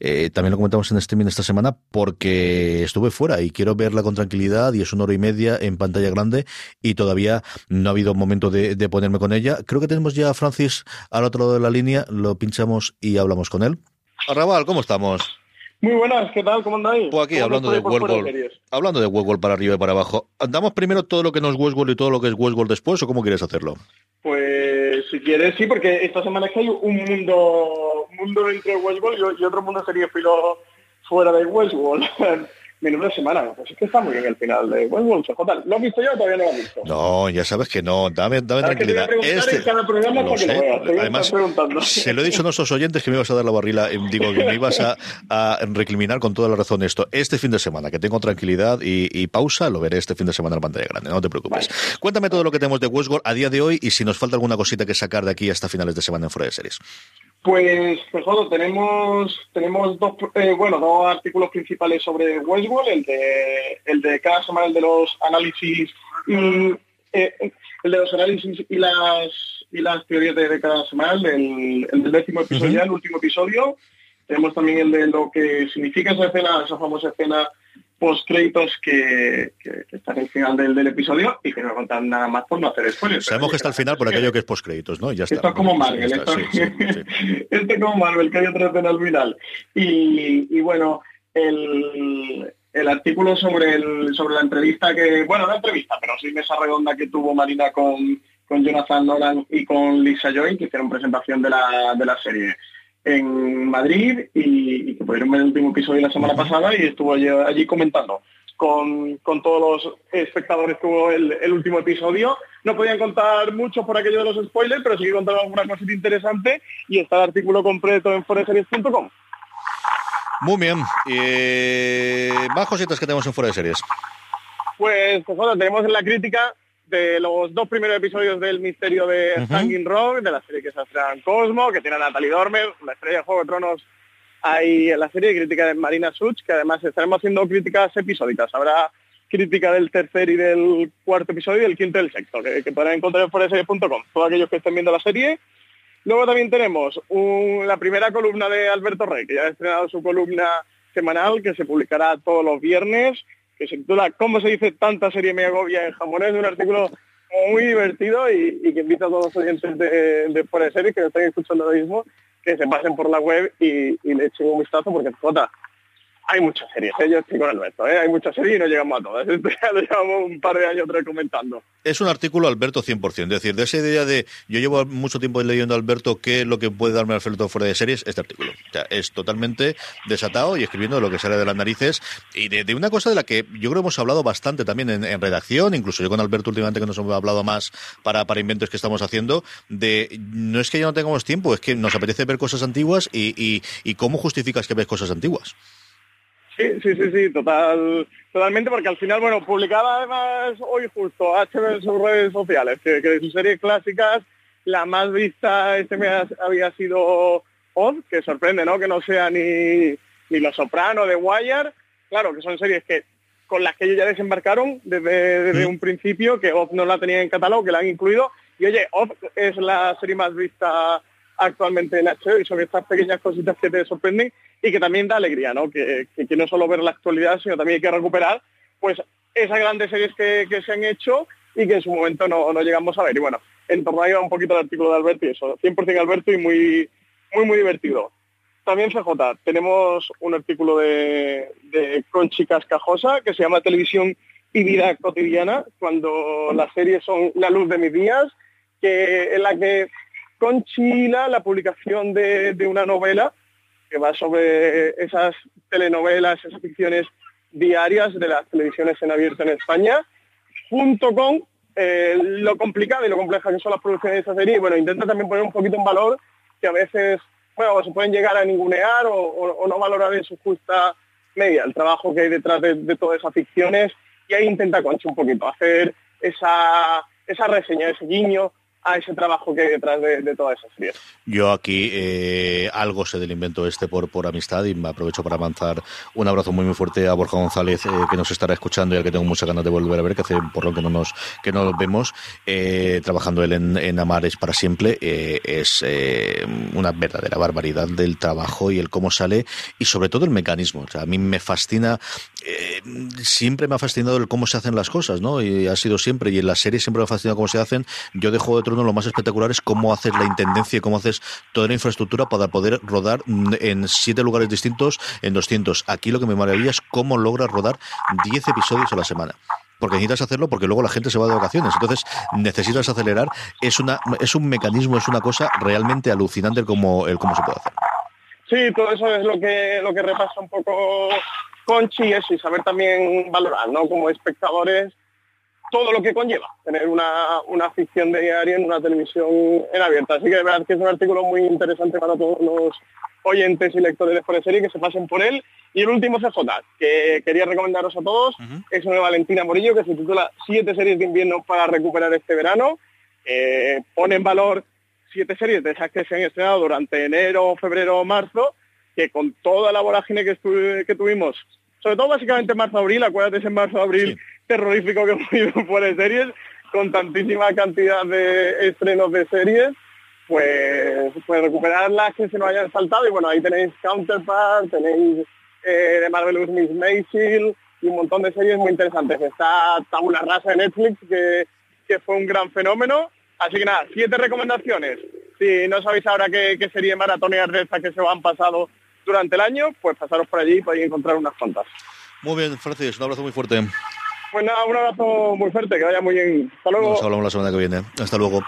Eh, también lo comentamos en streaming esta semana porque estuve fuera y quiero verla con tranquilidad y es una hora y media en pantalla grande y todavía no ha habido momento de, de ponerme con ella. Creo que tenemos ya a Francis al otro lado de la línea, lo pinchamos y hablamos con él. Arrabal, ¿cómo estamos? Muy buenas, ¿qué tal? ¿Cómo andáis? Pues aquí, hablando de Westworld. Hablando de Westworld para arriba y para abajo. ¿Andamos primero todo lo que no es Westworld y todo lo que es Westworld después o cómo quieres hacerlo? Pues si quieres, sí, porque esta semana es que hay un mundo, mundo entre Westworld y, otro mundo sería filo fuera de Westworld. menuda semana. Pues es que está muy bien el final de Westworld, CJ. ¿Lo has visto yo o todavía no lo has visto? No, ya sabes que no. Dame, dame tranquilidad. Este, en cada programa lo, sé. Que lo Además, se lo he dicho a nuestros oyentes que me ibas a dar la barrila, digo, que me ibas a, a recriminar con toda la razón esto. Este fin de semana, que tengo tranquilidad y, y pausa, lo veré este fin de semana en pantalla grande, no te preocupes. Vale. Cuéntame todo lo que tenemos de Westworld a día de hoy y si nos falta alguna cosita que sacar de aquí hasta finales de semana en fuera de series. Pues, pues bueno, tenemos, tenemos dos, eh, bueno, dos artículos principales sobre Westworld, el de, el de cada semana, el de los análisis y, eh, el de los análisis y las y las teorías de, de cada semana, el, el, del décimo episodio, uh -huh. el último episodio. Tenemos también el de lo que significa esa escena, esa famosa escena post créditos que, que, que, está en el final del, del, episodio y que no contan nada más por no hacer spoilers. Sabemos que está al final por aquello que es post créditos, ¿no? Ya está. Esto es como Marvel, esto, sí, sí, sí. esto es como Marvel, que hay otra escena al final. Y, y bueno, el, el artículo sobre el, sobre la entrevista que, bueno, no entrevista, pero sí mesa redonda que tuvo Marina con, con Jonathan Nolan y con Lisa Joy, que hicieron presentación de la, de la serie en Madrid y, que pudieron ver el último episodio la semana pasada y estuvo allí, comentando con, todos los espectadores que hubo el, último episodio. No podían contar mucho por aquello de los spoilers, pero sí que contaron alguna cosita interesante y está el artículo completo en foreseries.com. Muy bien. y más cositas que tenemos en Fuera de Series. Pues, pues bueno, tenemos en la crítica de los dos primeros episodios del misterio de Hanging Rock, de la serie que se hace en Cosmo, que tiene a Natalie Dormer, la estrella de Juego de Tronos hay en la serie crítica de Marina Such, que además estaremos haciendo críticas episódicas. Habrá crítica del tercer y del cuarto episodio y del quinto y del sexto, que, podrán encontrar en foreserie.com, todos aquellos que estén viendo la serie. Luego también tenemos la primera columna de Alberto Rey, que ya ha estrenado su columna semanal, que se publicará todos los viernes, que se titula ¿Cómo se dice tanta serie me agobia en japonés? Un artículo muy divertido y, que invita a todos los oyentes de, de Fuera Serie que estén escuchando ahora mismo que se pasen por la web y, y le echen un vistazo porque Jota hay muchas series, ¿eh? yo estoy con Alberto, ¿eh? hay muchas series y no llegamos a todas. Esto ya lo llevamos un par de años comentando. Es un artículo Alberto 100%, es decir, de esa idea de yo llevo mucho tiempo leyendo a Alberto qué es lo que puede darme Alberto fuera de series, este artículo. O sea, es totalmente desatado y escribiendo lo que sale de las narices y de, una cosa de la que yo creo que hemos hablado bastante también en, redacción, incluso yo con Alberto últimamente que nos hemos hablado más para, para inventos que estamos haciendo, de no es que ya no tengamos tiempo, es que nos apetece ver cosas antiguas y, y cómo justificas que ves cosas antiguas. Sí, sí, sí, sí, total, totalmente, porque al final, bueno, publicaba además hoy justo HB en sus redes sociales, que, de sus series clásicas, la más vista este mes había sido Oz, que sorprende, ¿no? Que no sea ni, ni Los Soprano de Wire, claro, que son series que con las que ellos ya desembarcaron desde, desde mm. un principio, que Oz no la tenía en catálogo, que la han incluido, y oye, Oz es la serie más vista actualmente en HBO y son estas pequeñas cositas que te sorprenden y que también da alegría, ¿no? Que, que, no solo ver la actualidad, sino también hay que recuperar pues esas grandes series que, se han hecho y que en su momento no, llegamos a ver. Y bueno, en torno a un poquito el artículo de Alberto y eso, 100% Alberto y muy, muy, muy divertido. También CJ, tenemos un artículo de, de Conchi Cascajosa que se llama Televisión y Vida Cotidiana, cuando las series son la luz de mis días, que en la que Conchila la publicación de, de una novela que va sobre esas telenovelas, esas ficciones diarias de las televisiones en abierto en España, junto con eh, lo complicado y lo compleja que son las producciones de esa serie. Y bueno, intenta también poner un poquito en valor que a veces, bueno, se pueden llegar a ningunear o, no valorar en su justa media el trabajo que hay detrás de, todas esas ficciones. Y ahí intenta Concha un poquito hacer esa, esa reseña, ese guiño a ese trabajo que hay detrás de, de toda esa serie. Yo aquí eh, algo sé del invento este por, por amistad y me aprovecho para avanzar un abrazo muy muy fuerte a Borja González eh, que nos estará escuchando y al que tengo muchas ganas de volver a ver, que hace por lo que no nos, que no vemos, eh, trabajando él en, en Amares para siempre, es una verdadera barbaridad del trabajo y el cómo sale y sobre todo el mecanismo. O sea, a mí me fascina, siempre me ha fascinado el cómo se hacen las cosas, ¿no? Y ha sido siempre, y en la serie siempre me ha fascinado cómo se hacen. Yo dejo de lo más espectacular es cómo haces la intendencia, cómo haces toda la infraestructura para poder rodar en siete lugares distintos en 200. Aquí lo que me maravilla es cómo logras rodar 10 episodios a la semana porque necesitas hacerlo porque luego la gente se va de vacaciones. Entonces necesitas acelerar. Es una es un mecanismo, es una cosa realmente alucinante el cómo, el cómo se puede hacer. Sí, todo eso es lo que lo que repasa un poco Conchi y saber también valorar, ¿no? Como espectadores todo lo que conlleva tener una, una ficción de diario en una televisión en abierta. Así que de verdad que es un artículo muy interesante para todos los oyentes y lectores de Fuera Serie que se pasen por él. Y el último CJ, que quería recomendaros a todos, es una de Valentina Morillo que se titula Siete series de invierno para recuperar este verano. pone en valor siete series de esas que se han estrenado durante enero, febrero, marzo, que con toda la vorágine que, que tuvimos, sobre todo básicamente marzo-abril, acuérdate en marzo-abril terrorífico que hemos ido por series, con tantísima cantidad de estrenos de series, pues, pues recuperar las que se nos hayan saltado y bueno, ahí tenéis Counterpart, tenéis eh, de Marvelous Miss Maisel y un montón de series muy interesantes. Está Tabula Rasa de Netflix, que, que fue un gran fenómeno. Así que nada, siete recomendaciones. Si no sabéis ahora qué, qué serie maratonear de estas que se han pasado durante el año, pues pasaros por allí y podéis encontrar unas cuantas. Muy bien, Francis, un abrazo muy fuerte. Pues nada, un abrazo muy fuerte, que vaya muy bien. Hasta luego. Nos hablamos la semana que viene. Hasta luego.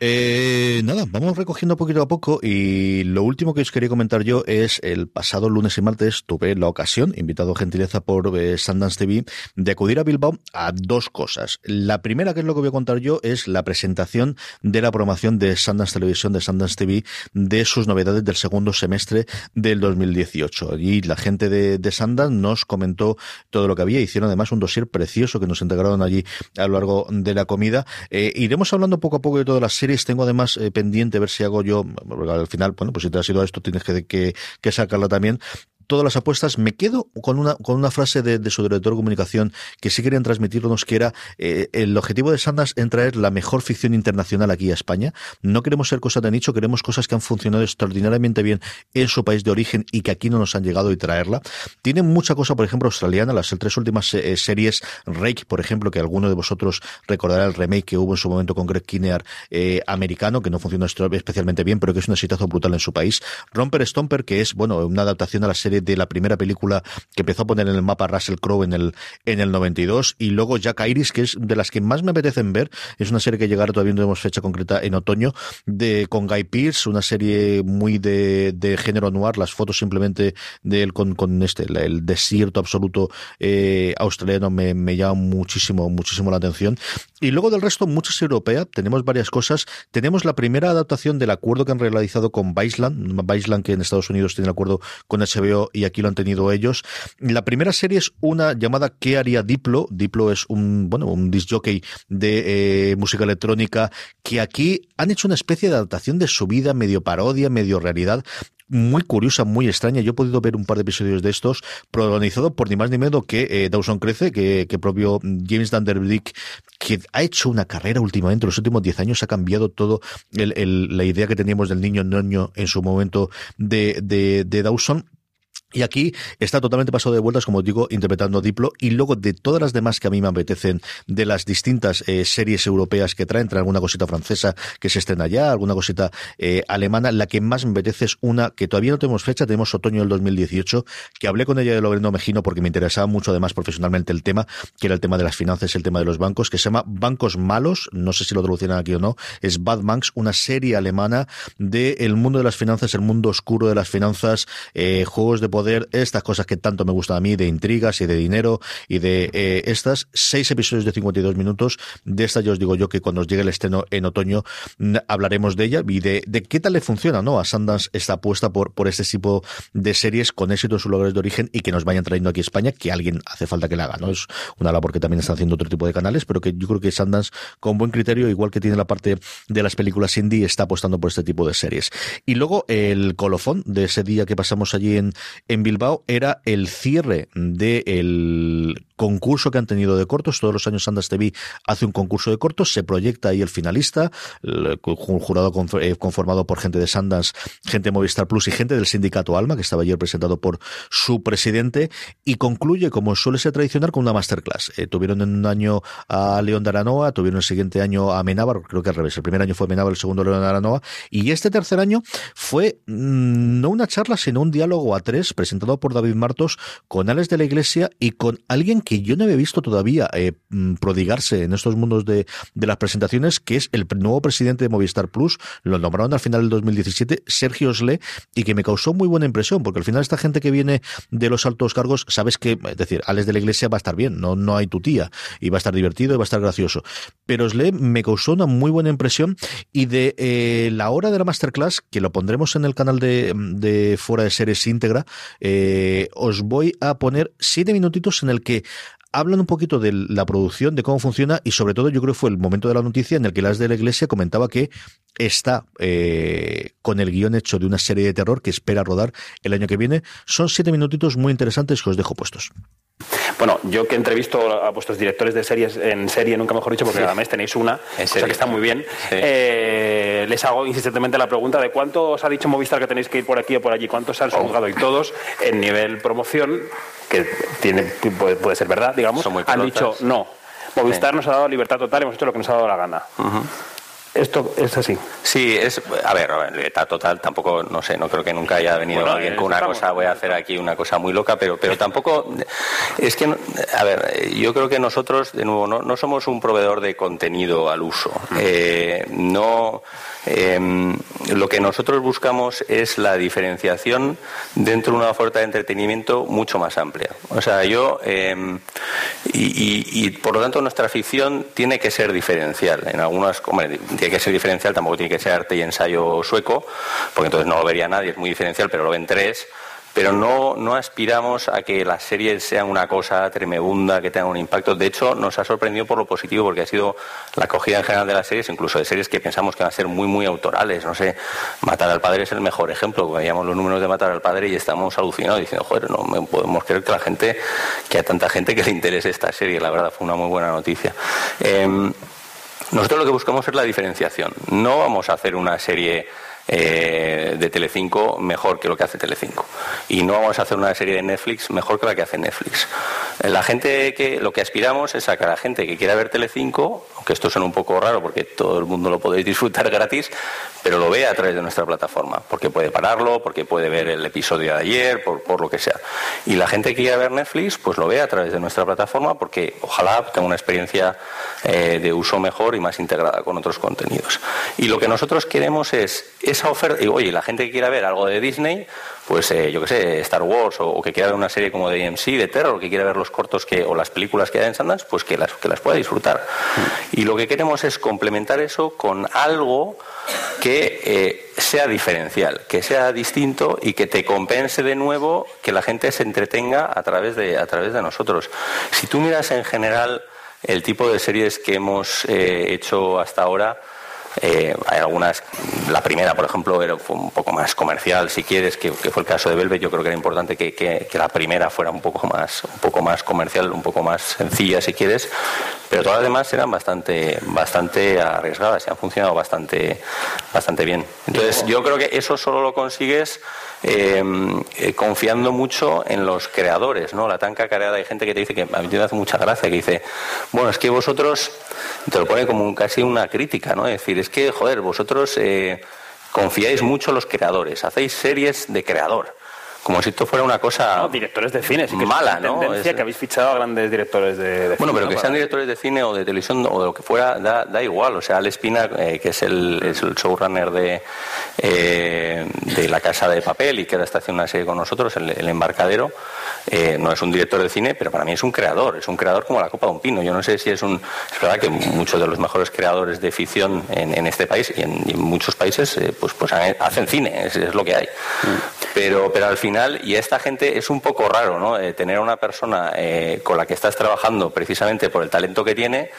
Eh, nada, vamos recogiendo poquito a poco y lo último que os quería comentar yo es el pasado lunes y martes tuve la ocasión, invitado gentileza por eh, TV, de acudir a Bilbao a dos cosas. La primera, que es lo que voy a contar yo, es la presentación de la programación de Sundance Televisión, de Sundance TV, de sus novedades del segundo semestre del 2018. Y la gente de, de Sundance nos comentó todo lo que había. Hicieron además un dossier precioso que nos integraron allí a lo largo de la comida. Eh, iremos hablando poco a poco de todas las series. Tengo además eh, pendiente ver si hago yo, al final, bueno, pues si te has ido a esto tienes que, que, que sacarla también todas las apuestas. Me quedo con una, con una frase de, su director de comunicación que sí querían transmitirnos, que era eh, el objetivo de Sanders en traer la mejor ficción internacional aquí a España. No queremos ser cosas de nicho, queremos cosas que han funcionado extraordinariamente bien en su país de origen y que aquí no nos han llegado y traerla. Tienen mucha cosa, por ejemplo, australiana, las tres últimas eh, series, Rake, por ejemplo, que alguno de vosotros recordará el remake que hubo en su momento con Greg Kinnear eh, americano, que no funcionó especialmente bien, pero que es un exitazo brutal en su país. Romper Stomper, que es, bueno, una adaptación a la serie de la primera película que empezó a poner en el mapa Russell Crowe en el, en el 92, y luego Jack Iris, que es de las que más me apetecen ver, es una serie que llegará, todavía no tenemos fecha concreta, en otoño, de con Guy Pearce, una serie muy de, de género noir, las fotos simplemente de él con, con este, el desierto absoluto eh, australiano me, me llama muchísimo, muchísimo la atención. Y luego del resto, muchas europeas, tenemos varias cosas. Tenemos la primera adaptación del acuerdo que han realizado con Viceland, Viceland que en Estados Unidos tiene el acuerdo con HBO y aquí lo han tenido ellos. La primera serie es una llamada ¿Qué haría Diplo? Diplo es un, bueno, un disc jockey de eh, música electrónica que aquí han hecho una especie de adaptación de su vida, medio parodia, medio realidad, muy curiosa, muy extraña. Yo he podido ver un par de episodios de estos, protagonizado por ni más ni menos que eh, Dawson Crece, que, que propio James Vanderbeek, que ha hecho una carrera últimamente, en los últimos 10 años ha cambiado todo la idea que teníamos del niño ñoño en su momento de, de Dawson. Y aquí está totalmente pasado de vueltas, como digo, interpretando Diplo. Y luego de todas las demás que a mí me apetecen, de las distintas eh, series europeas que traen, trae alguna cosita francesa que se estrena allá, alguna cosita eh, alemana, la que más me apetece es una que todavía no tenemos fecha, tenemos otoño del 2018, que hablé con ella de Loreno Mejino porque me interesaba mucho además profesionalmente el tema, que era el tema de las finanzas, el tema de los bancos, que se llama Bancos Malos, no sé si lo traducirán aquí o no, es Bad Banks, una serie alemana de el mundo de las finanzas, el mundo oscuro de las finanzas, eh, juegos de poder, estas cosas que tanto me gustan a mí, de intrigas y de dinero y de eh, estas, seis episodios de 52 minutos. De estas, yo os digo yo que cuando os llegue el estreno en otoño hablaremos de ella y de, de qué tal le funciona ¿no? a Sundance esta apuesta por, por este tipo de series con éxito en sus lugares de origen y que nos vayan trayendo aquí a España, que alguien hace falta que la haga. ¿no? Es una labor que también están haciendo otro tipo de canales, pero que yo creo que Sundance, con buen criterio, igual que tiene la parte de las películas indie, está apostando por este tipo de series. Y luego el colofón de ese día que pasamos allí en Bilbao era el cierre del concurso que han tenido de cortos. Todos los años Sundance TV hace un concurso de cortos, se proyecta ahí el finalista, un jurado conformado por gente de Sundance, gente de Movistar Plus y gente del sindicato Alma, que estaba ayer presentado por su presidente, y concluye, como suele ser tradicional, con una masterclass. Eh, tuvieron en un año a León de Aranoa, tuvieron el siguiente año a Amenábar, creo que al revés, el primer año fue Amenábar, el segundo León de Aranoa, y este tercer año fue mmm, no una charla, sino un diálogo a tres, presentado por David Martos, con Alex de la Iglesia y con alguien que yo no había visto todavía eh, prodigarse en estos mundos de, de, las presentaciones, que es el nuevo presidente de Movistar Plus, lo nombraron al final del 2017, Sergio Osle, y que me causó muy buena impresión, porque al final esta gente que viene de los altos cargos, sabes que, es decir, Alex de la Iglesia va a estar bien, no, no hay tu tía, y va a estar divertido y va a estar gracioso. Pero Osle me causó una muy buena impresión, y de eh, la hora de la masterclass, que lo pondremos en el canal de, de Fuera de Series íntegra, eh, os voy a poner siete minutitos en el que hablan un poquito de la producción, de cómo funciona y sobre todo yo creo que fue el momento de la noticia en el que las de la iglesia comentaba que está eh, con el guion hecho de una serie de terror que espera rodar el año que viene. Son siete minutitos muy interesantes que os dejo puestos. Bueno, yo que entrevisto a vuestros directores de series en serie, nunca mejor dicho, porque sí. cada mes tenéis una, o sea que está muy bien, sí. eh, les hago insistentemente la pregunta de cuánto os ha dicho Movistar que tenéis que ir por aquí o por allí, cuántos han juzgado y todos en nivel promoción, que tiene, puede, puede ser verdad, digamos, han dicho no. Movistar sí. nos ha dado libertad total, hemos hecho lo que nos ha dado la gana. Uh -huh. Esto es así. Sí, es. A ver, libertad total, tampoco, no sé, no creo que nunca haya venido Bueno, alguien eh, con una estamos- cosa, voy a hacer aquí una cosa muy loca, pero, pero tampoco. Es que, a ver, yo creo que nosotros, de nuevo, no, no somos un proveedor de contenido al uso. Eh, no. eh, lo que nosotros buscamos es la diferenciación dentro de una oferta de entretenimiento mucho más amplia. O sea, yo. eh, y, y- y, por lo tanto nuestra ficción tiene que ser diferencial. En algunas, hombre, que ser diferencial, tampoco tiene que ser arte y ensayo sueco, porque entonces no lo vería nadie, es muy diferencial, pero lo ven tres. Pero no, no aspiramos a que las series sean una cosa tremenda, que tengan un impacto. De hecho, nos ha sorprendido por lo positivo, porque ha sido la acogida en general de las series, incluso de series que pensamos que van a ser muy, muy autorales. No sé, Matar al Padre es el mejor ejemplo. Veíamos los números de Matar al Padre y estamos alucinados diciendo, joder, no podemos creer que la gente, que a tanta gente que le interese esta serie. La verdad, fue una muy buena noticia. Em, nosotros lo que buscamos es la diferenciación. No vamos a hacer una serie eh, de Telecinco mejor que lo que hace Telecinco. Y no vamos a hacer una serie de Netflix mejor que la que hace Netflix. Eh, La gente que lo que aspiramos es a que la gente que quiera ver Telecinco, aunque esto suena un poco raro porque todo el mundo lo podéis disfrutar gratis, pero lo vea a través de nuestra plataforma, porque puede pararlo, porque puede ver el episodio de ayer, por, por lo que sea. Y la gente que quiera ver Netflix, pues lo vea a través de nuestra plataforma, porque ojalá tenga una experiencia eh, de uso mejor y más integrada con otros contenidos. Y lo que nosotros queremos es esa oferta, y oye, la gente que quiera ver algo de Disney, pues eh, yo que sé, Star Wars, o, que quiera ver una serie como de AMC, de terror, que quiera ver los cortos que, o las películas que hay en Sundance, pues que las, que las pueda disfrutar. Y lo que queremos es complementar eso con algo que eh, sea diferencial, que sea distinto y que te compense de nuevo que la gente se entretenga a través de, a través de nosotros. Si tú miras en general el tipo de series que hemos eh, hecho hasta ahora, eh, hay algunas, la primera, por ejemplo, era, fue un poco más comercial, si quieres, que, que fue el caso de Velvet. Yo creo que era importante que, que- la primera fuera un poco más, un poco más comercial, un poco más sencilla, si quieres. Pero todas las demás eran bastante, bastante arriesgadas y han funcionado bastante, bastante bien. Entonces, yo creo que eso solo lo consigues eh, eh, confiando mucho en los creadores, ¿no? La tan cacareada hay gente que te dice que a mí me hace mucha gracia, que dice, bueno, es que vosotros, te lo pone como un- casi una crítica, ¿no? Es decir, es que, joder, vosotros eh, confiáis mucho en los creadores, hacéis series de creador. Como si esto fuera una cosa No, directores de cine, sí que mala, es una ¿no? tendencia Es- que habéis fichado a grandes directores de, de bueno, cine, pero ¿no? que sean directores de cine o de televisión o de lo que fuera, da, da igual. O sea, Alex Pina, eh, que es el, es el showrunner de, eh, de La Casa de Papel y que ahora está haciendo una serie con nosotros, el, el Embarcadero, eh, no es un director de cine, pero para mí es un creador. Es un creador como la copa de un pino. Yo no sé si es un... Es verdad que muchos de los mejores creadores de ficción en, en este país y en, y en muchos países eh, pues, pues han- hacen cine, es, es lo que hay. Pero, pero al final, y a esta gente es un poco raro, ¿no? Eh, tener a una persona eh, con la que estás trabajando precisamente por el talento que tiene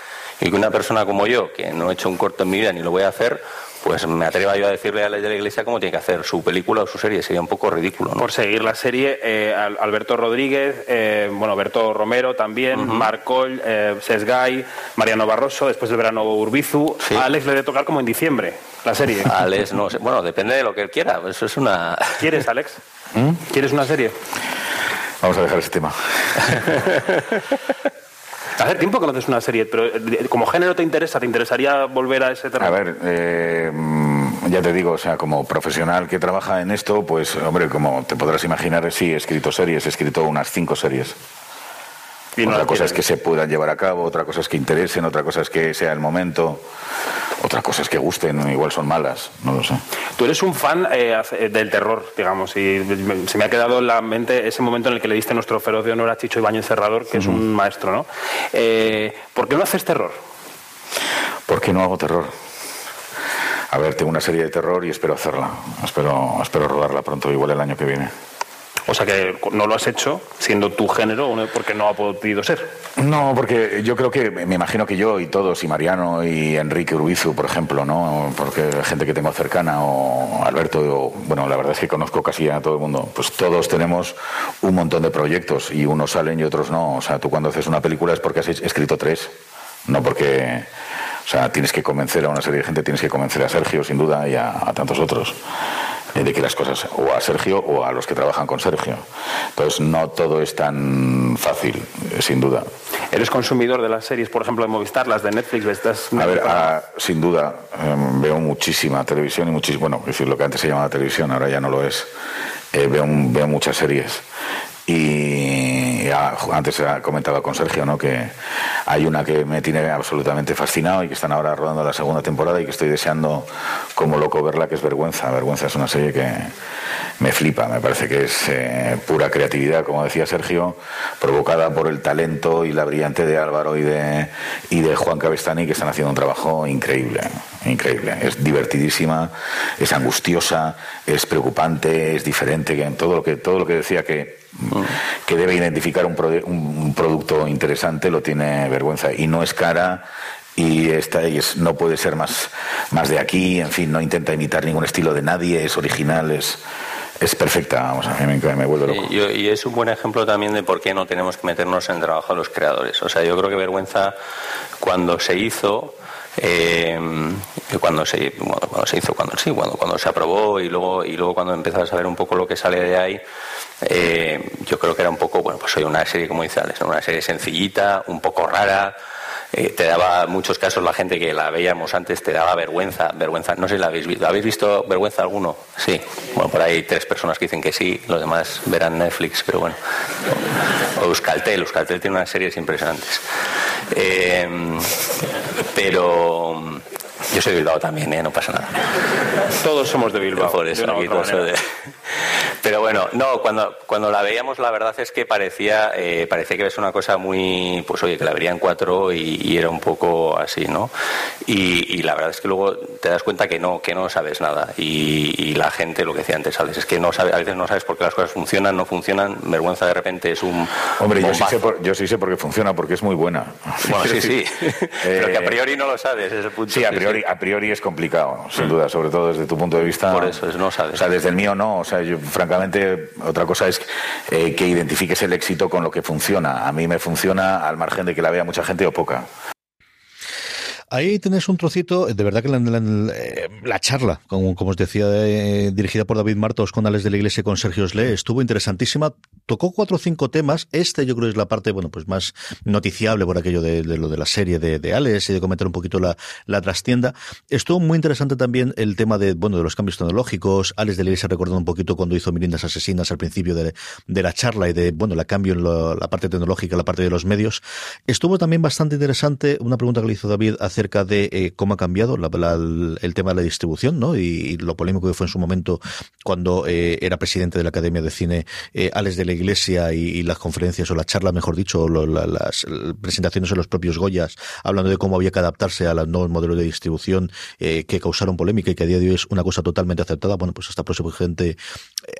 y que una persona como yo, que no he hecho un corto en mi vida ni lo voy a hacer, pues me atreva yo a decirle a la de la iglesia cómo tiene que hacer su película o su serie. Sería un poco ridículo, ¿no? Por seguir la serie, eh, Al- Alberto Rodríguez, eh, bueno, Alberto Romero también, Marcol, eh, Sesgay, Mariano Barroso, después del verano Urbizu. A Alex le debe tocar como en diciembre la serie. Alex, no sé. Bueno, depende de lo que él quiera. Eso es una. ¿Quieres, Alex? ¿Quieres una serie? Vamos a dejar ese tema. Hace tiempo que no haces una serie, pero eh, como género te interesa, ¿te interesaría volver a ese terreno? A ver, eh, mm, ya te digo, o sea, como profesional que trabaja en esto, pues, hombre, como te podrás imaginar, sí, he escrito series, he escrito unas cinco series. Y no otra cosa es que se puedan llevar a cabo, otra cosa es que interesen, otra cosa es que sea el momento, otra cosa es que gusten, igual son malas, no lo sé. Tú eres un fan eh, hace- del terror, digamos, y se me ha quedado en la mente ese momento en el que le diste nuestro feroz de honor a Chicho Ibañez Cerrador, que es un maestro, ¿no? Eh, ¿Por qué no haces terror? ¿Por qué no hago terror? A ver, tengo una serie de terror y espero hacerla. Espero, espero rodarla pronto, igual el año que viene. O sea que no lo has hecho siendo tu género porque no ha podido ser. No, porque yo creo que, me imagino que yo y todos, y Mariano y Enrique Urbizu, por ejemplo, ¿no? Porque gente que tengo cercana, o Alberto, o- bueno, la verdad es que conozco casi a todo el mundo, pues todos tenemos un montón de proyectos y unos salen y otros no. O sea, tú cuando haces una película es porque has escrito tres, no porque... O sea, tienes que convencer a una serie de gente, tienes que convencer a Sergio, sin duda, y a, tantos otros, de que las cosas, o a Sergio o a los que trabajan con Sergio. Entonces, no todo es tan fácil, eh, sin duda. ¿Eres consumidor de las series, por ejemplo, de Movistar, las de Netflix? Estas... A ver, ah, sin duda, em, veo muchísima televisión y muchísimo, bueno, es decir, lo que antes se llamaba televisión, ahora ya no lo es. Eh, veo, veo muchas series. Y antes ha comentado con Sergio ¿no? que hay una que me tiene absolutamente fascinado y que están ahora rodando la segunda temporada y que estoy deseando como loco verla, que es Vergüenza. Vergüenza es una serie que me flipa, me parece que es eh, pura creatividad, como decía Sergio, provocada por el talento y la brillante de Álvaro y de, y de Juan Cabestani, que están haciendo un trabajo increíble, increíble. Es divertidísima, es angustiosa, es preocupante, es diferente, todo lo que, todo lo que decía que que debe identificar un, un, producto interesante, lo tiene vergüenza. Y no es cara y esta es, no puede ser más, más de aquí, en fin, no intenta imitar ningún estilo de nadie, es original, es, es perfecta, vamos, a mí me, loco. Y, es un buen ejemplo también de por qué no tenemos que meternos en el trabajo de los creadores. O sea, yo creo que Vergüenza, cuando se hizo, eh, cuando se cuando se hizo cuando sí cuando cuando se aprobó y luego y luego cuando empezás a saber un poco lo que sale de ahí eh, yo creo que era un poco, bueno, pues soy una serie, como dice una serie sencillita, un poco rara. Eh, te daba, muchos casos, la gente que la veíamos antes te daba vergüenza. vergüenza No sé si la habéis visto. ¿Habéis visto vergüenza alguno? Sí. Bueno, por ahí tres personas que dicen que sí, los demás verán Netflix, pero bueno. O Euskaltel. Euskaltel tiene unas series impresionantes. Eh, pero. Yo soy de Bilbao también, ¿eh? no pasa nada. Todos somos de Bilbao. Por eso, aquí todos de... Pero bueno, no, cuando, cuando la veíamos la verdad es que parecía, eh, parecía que es una cosa muy, pues oye, que la verían cuatro y, era un poco así, ¿no? Y, la verdad es que luego te das cuenta que no, que no sabes nada. Y, la gente, lo que decía antes, ¿sabes? es que no sabe, a veces no sabes por qué las cosas funcionan, no funcionan, vergüenza de repente es un... Hombre, yo sí, sé por, yo sí sé por qué funciona, porque es muy buena. Bueno, sí, sí, pero que a priori no lo sabes, ese punto. Sí, a priori, a priori es complicado, sin duda, sobre todo desde tu punto de vista. Por eso, es, no sabes. O sea, desde el mío no, o sea, yo francamente otra cosa es eh, que identifiques el éxito con lo que funciona. A mí me funciona al margen de que la vea mucha gente o poca. Ahí tenés un trocito, de verdad que la, la, charla, como, os decía, eh, dirigida por David Martos con Alex de la Iglesia y con Sergio Sle, estuvo interesantísima. Tocó cuatro o cinco temas. Este yo creo es la parte, bueno, pues más noticiable por aquello de, lo de la serie de, de, Alex y de comentar un poquito la, trastienda. Estuvo muy interesante también el tema de, bueno, de los cambios tecnológicos. Alex de la Iglesia recordando un poquito cuando hizo Mirindas Asesinas al principio de, la charla y de, bueno, la cambio en la parte tecnológica, la parte de los medios. Estuvo también bastante interesante una pregunta que le hizo David acerca de eh, cómo ha cambiado el tema de la distribución, ¿no? Y, lo polémico que fue en su momento cuando eh, era presidente de la Academia de Cine eh, Alex de la Iglesia y, las conferencias o la charla, mejor dicho, las presentaciones en los propios Goyas, hablando de cómo había que adaptarse a los nuevos modelos de distribución que causaron polémica y que a día de hoy es una cosa totalmente aceptada. Bueno, pues hasta próximo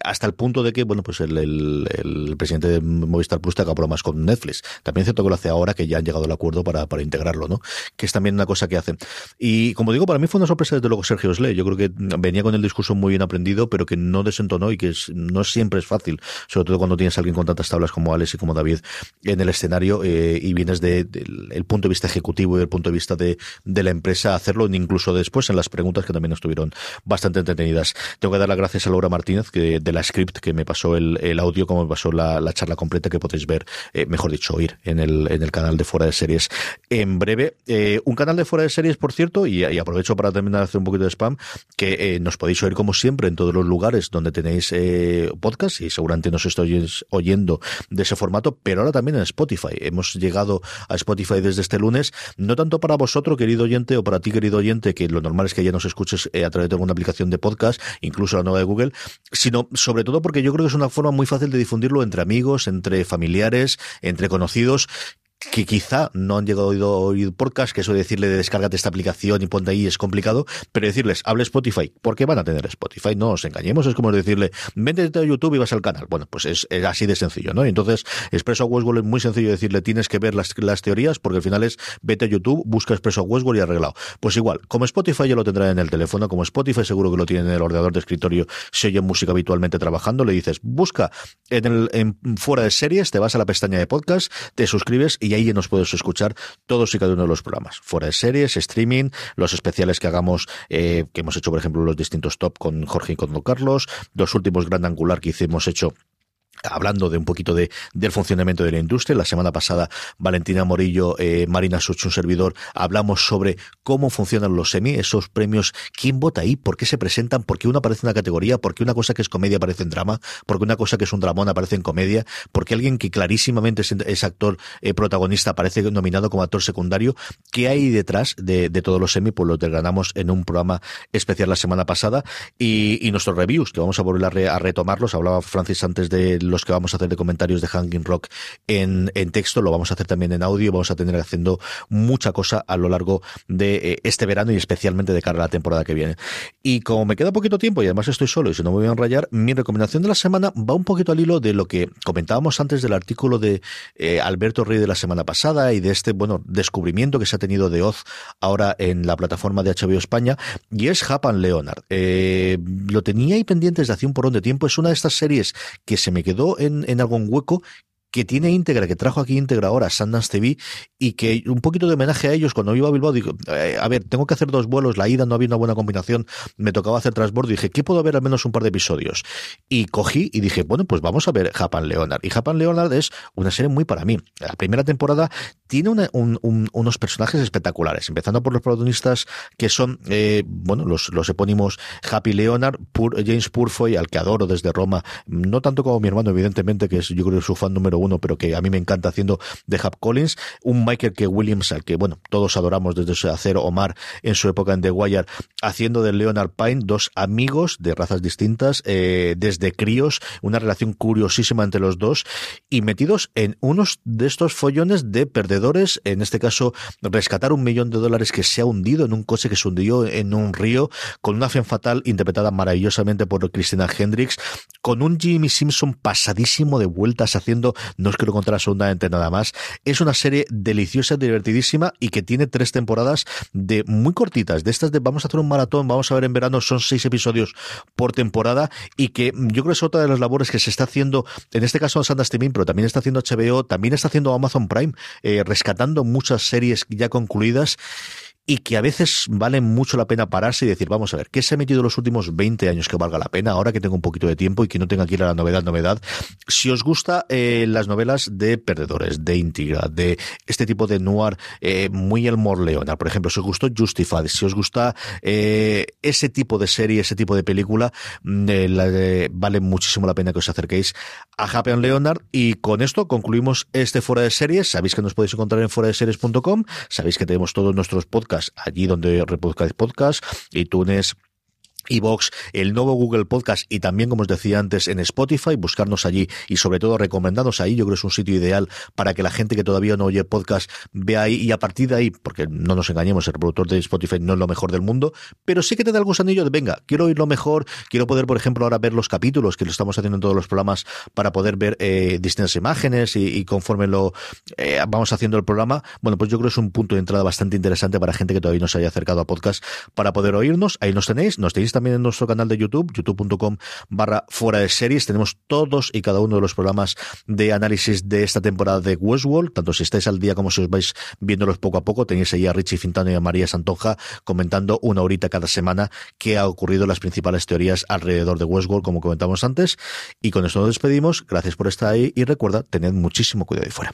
hasta el punto de que, bueno, pues el, presidente de Movistar Plus te haga bromas con Netflix. También es cierto que lo hace ahora que ya han llegado al acuerdo para, para integrarlo, ¿no? Que es también una cosa que hace y como digo, para mí fue una sorpresa desde luego Sergio Sle. Yo creo que venía con el discurso muy bien aprendido, pero que no desentonó y que no siempre es fácil, sobre todo cuando tienes a alguien con tantas tablas como Alex y como David en el escenario eh, y vienes del de, punto de vista ejecutivo y del punto de vista de, la empresa hacerlo, incluso después en las preguntas que también estuvieron bastante entretenidas. Tengo que dar las gracias a Laura Martínez que, de la script que me pasó el, audio, como me pasó la, charla completa que podéis ver, eh, mejor dicho, oír en el, en el canal de Fuera de Series en breve. Eh, un canal de Fuera de Series por cierto, y, aprovecho para terminar de hacer un poquito de spam, que eh, nos podéis oír como siempre en todos los lugares donde tenéis eh, podcast y seguramente nos estáis oyendo de ese formato, pero ahora también en Spotify. Hemos llegado a Spotify desde este lunes, no tanto para vosotros, querido oyente, o para ti, querido oyente, que lo normal es que ya nos escuches eh, a través de alguna aplicación de podcast, incluso la nueva de Google, sino sobre todo porque yo creo que es una forma muy fácil de difundirlo entre amigos, entre familiares, entre conocidos que quizá no han llegado a oír podcast, que eso de decirle de descárgate esta aplicación y ponte ahí es complicado, pero decirles, hable Spotify, porque van a tener Spotify, no os engañemos, es como decirle, métete a YouTube y vas al canal. Bueno, pues es, así de sencillo, ¿no? Entonces, Expreso Westworld es muy sencillo decirle, tienes que ver las, teorías, porque al final es, vete a YouTube, busca Expreso Westworld y arreglado. Pues igual, como Spotify ya lo tendrá en el teléfono, como Spotify seguro que lo tiene en el ordenador de escritorio, si oye música habitualmente trabajando, le dices, busca en el, en, fuera de series, te vas a la pestaña de podcast, te suscribes y ahí nos puedes escuchar todos y cada uno de los programas. Fuera de series, streaming, los especiales que hagamos, eh, que hemos hecho, por ejemplo, los distintos top con Jorge y con Don Carlos, los últimos Gran Angular que hicimos hecho hablando de un poquito de, del funcionamiento de la industria. La semana pasada, Valentina Morillo, eh, Marina Such, un servidor, hablamos sobre cómo funcionan los semi, esos premios, quién vota ahí, por qué se presentan, por qué uno aparece en una categoría, por qué una cosa que es comedia aparece en drama, por qué una cosa que es un dramón aparece en comedia, por qué alguien que clarísimamente es, actor eh, protagonista aparece nominado como actor secundario. ¿Qué hay detrás de, todos los semi? Pues lo desgranamos en un programa especial la semana pasada y, nuestros reviews, que vamos a volver a, a retomarlos. Hablaba Francis antes de los que vamos a hacer de comentarios de Hanging Rock en, texto, lo vamos a hacer también en audio, vamos a tener haciendo mucha cosa a lo largo de eh, este verano y especialmente de cara a la temporada que viene. Y como me queda poquito tiempo y además estoy solo y si no me voy a enrayar, mi recomendación de la semana va un poquito al hilo de lo que comentábamos antes del artículo de eh, Alberto Rey de la semana pasada y de este, bueno, descubrimiento que se ha tenido de Oz ahora en la plataforma de HBO España y es Japan Leonard. Eh, lo tenía ahí pendientes de hace un porón de tiempo, es una de estas series que se me quedó en, en algún hueco que tiene íntegra, que trajo aquí íntegra ahora Sundance TV y que un poquito de homenaje a ellos cuando iba a Bilbao, digo, eh, a ver, tengo que hacer dos vuelos, la ida no había una buena combinación, me tocaba hacer transbordo y dije, ¿qué puedo ver al menos un par de episodios? Y cogí y dije, bueno, pues vamos a ver Japan Leonard. Y Japan Leonard es una serie muy para mí. La primera temporada tiene unos personajes espectaculares, empezando por los protagonistas que son, eh, bueno, los, los epónimos Happy Leonard, James Purfoy, al que adoro desde Roma, no tanto como mi hermano, evidentemente, que es yo creo su fan número uno, pero que a mí me encanta haciendo de Hap Collins, un Michael K. Williams, al que, bueno, todos adoramos desde su acero Omar en su época en The Wire, haciendo de Leonard Pine, dos amigos de razas distintas, eh, desde críos, una relación curiosísima entre los dos, y metidos en unos de estos follones de perdedores, en este caso, rescatar un millón de dólares que se ha hundido en un coche que se hundió en un río, con una fe fatal interpretada maravillosamente por Christina Hendricks, con un Jimmy Simpson pasadísimo de vueltas haciendo no os quiero contar absolutamente nada más. Es una serie deliciosa, divertidísima y que tiene tres temporadas de muy cortitas, de estas de vamos a hacer un maratón, vamos a ver en verano, son seis episodios por temporada y que yo creo que es otra de las labores que se está haciendo, en este caso en Santa Streaming, pero también está haciendo HBO, también está haciendo Amazon Prime, eh, rescatando muchas series ya concluidas y que a veces vale mucho la pena pararse y decir, vamos a ver, ¿qué se ha metido los últimos 20 años que valga la pena? Ahora que tengo un poquito de tiempo y que no tenga que ir a la novedad, novedad. Si os gusta eh, las novelas de perdedores, de Intigra, de este tipo de noir, eh, muy el Morleona, por ejemplo, si os gustó Justified, si os gusta eh, ese tipo de serie, ese tipo de película, mm, vale muchísimo la pena que os acerquéis a Happy and Leonard. Y con esto concluimos este Fuera de Series. Sabéis que nos podéis encontrar en fuera de series.com. Sabéis que tenemos todos nuestros podcasts allí donde reproduzcáis podcast, iTunes, Evox, el nuevo Google Podcast y también, como os decía antes, en Spotify, buscarnos allí y sobre todo recomendarnos ahí. Yo creo que es un sitio ideal para que la gente que todavía no oye podcast vea ahí y a partir de ahí, porque no nos engañemos, el reproductor de Spotify no es lo mejor del mundo, pero sí que te da el gusanillo de, venga, quiero oírlo mejor, quiero poder, por ejemplo, ahora ver los capítulos que lo estamos haciendo en todos los programas para poder ver eh, distintas imágenes y, conforme lo eh, vamos haciendo el programa, bueno, pues yo creo que es un punto de entrada bastante interesante para gente que todavía no se haya acercado a podcast para poder oírnos. Ahí nos tenéis, nos tenéis también en nuestro canal de YouTube, youtube.com barra fuera de series. Tenemos todos y cada uno de los programas de análisis de esta temporada de Westworld, tanto si estáis al día como si os vais viéndolos poco a poco. Tenéis ahí a Richie Fintano y a María Santonja comentando una horita cada semana qué ha ocurrido, las principales teorías alrededor de Westworld, como comentamos antes. Y con esto nos despedimos. Gracias por estar ahí y recuerda, tened muchísimo cuidado ahí fuera.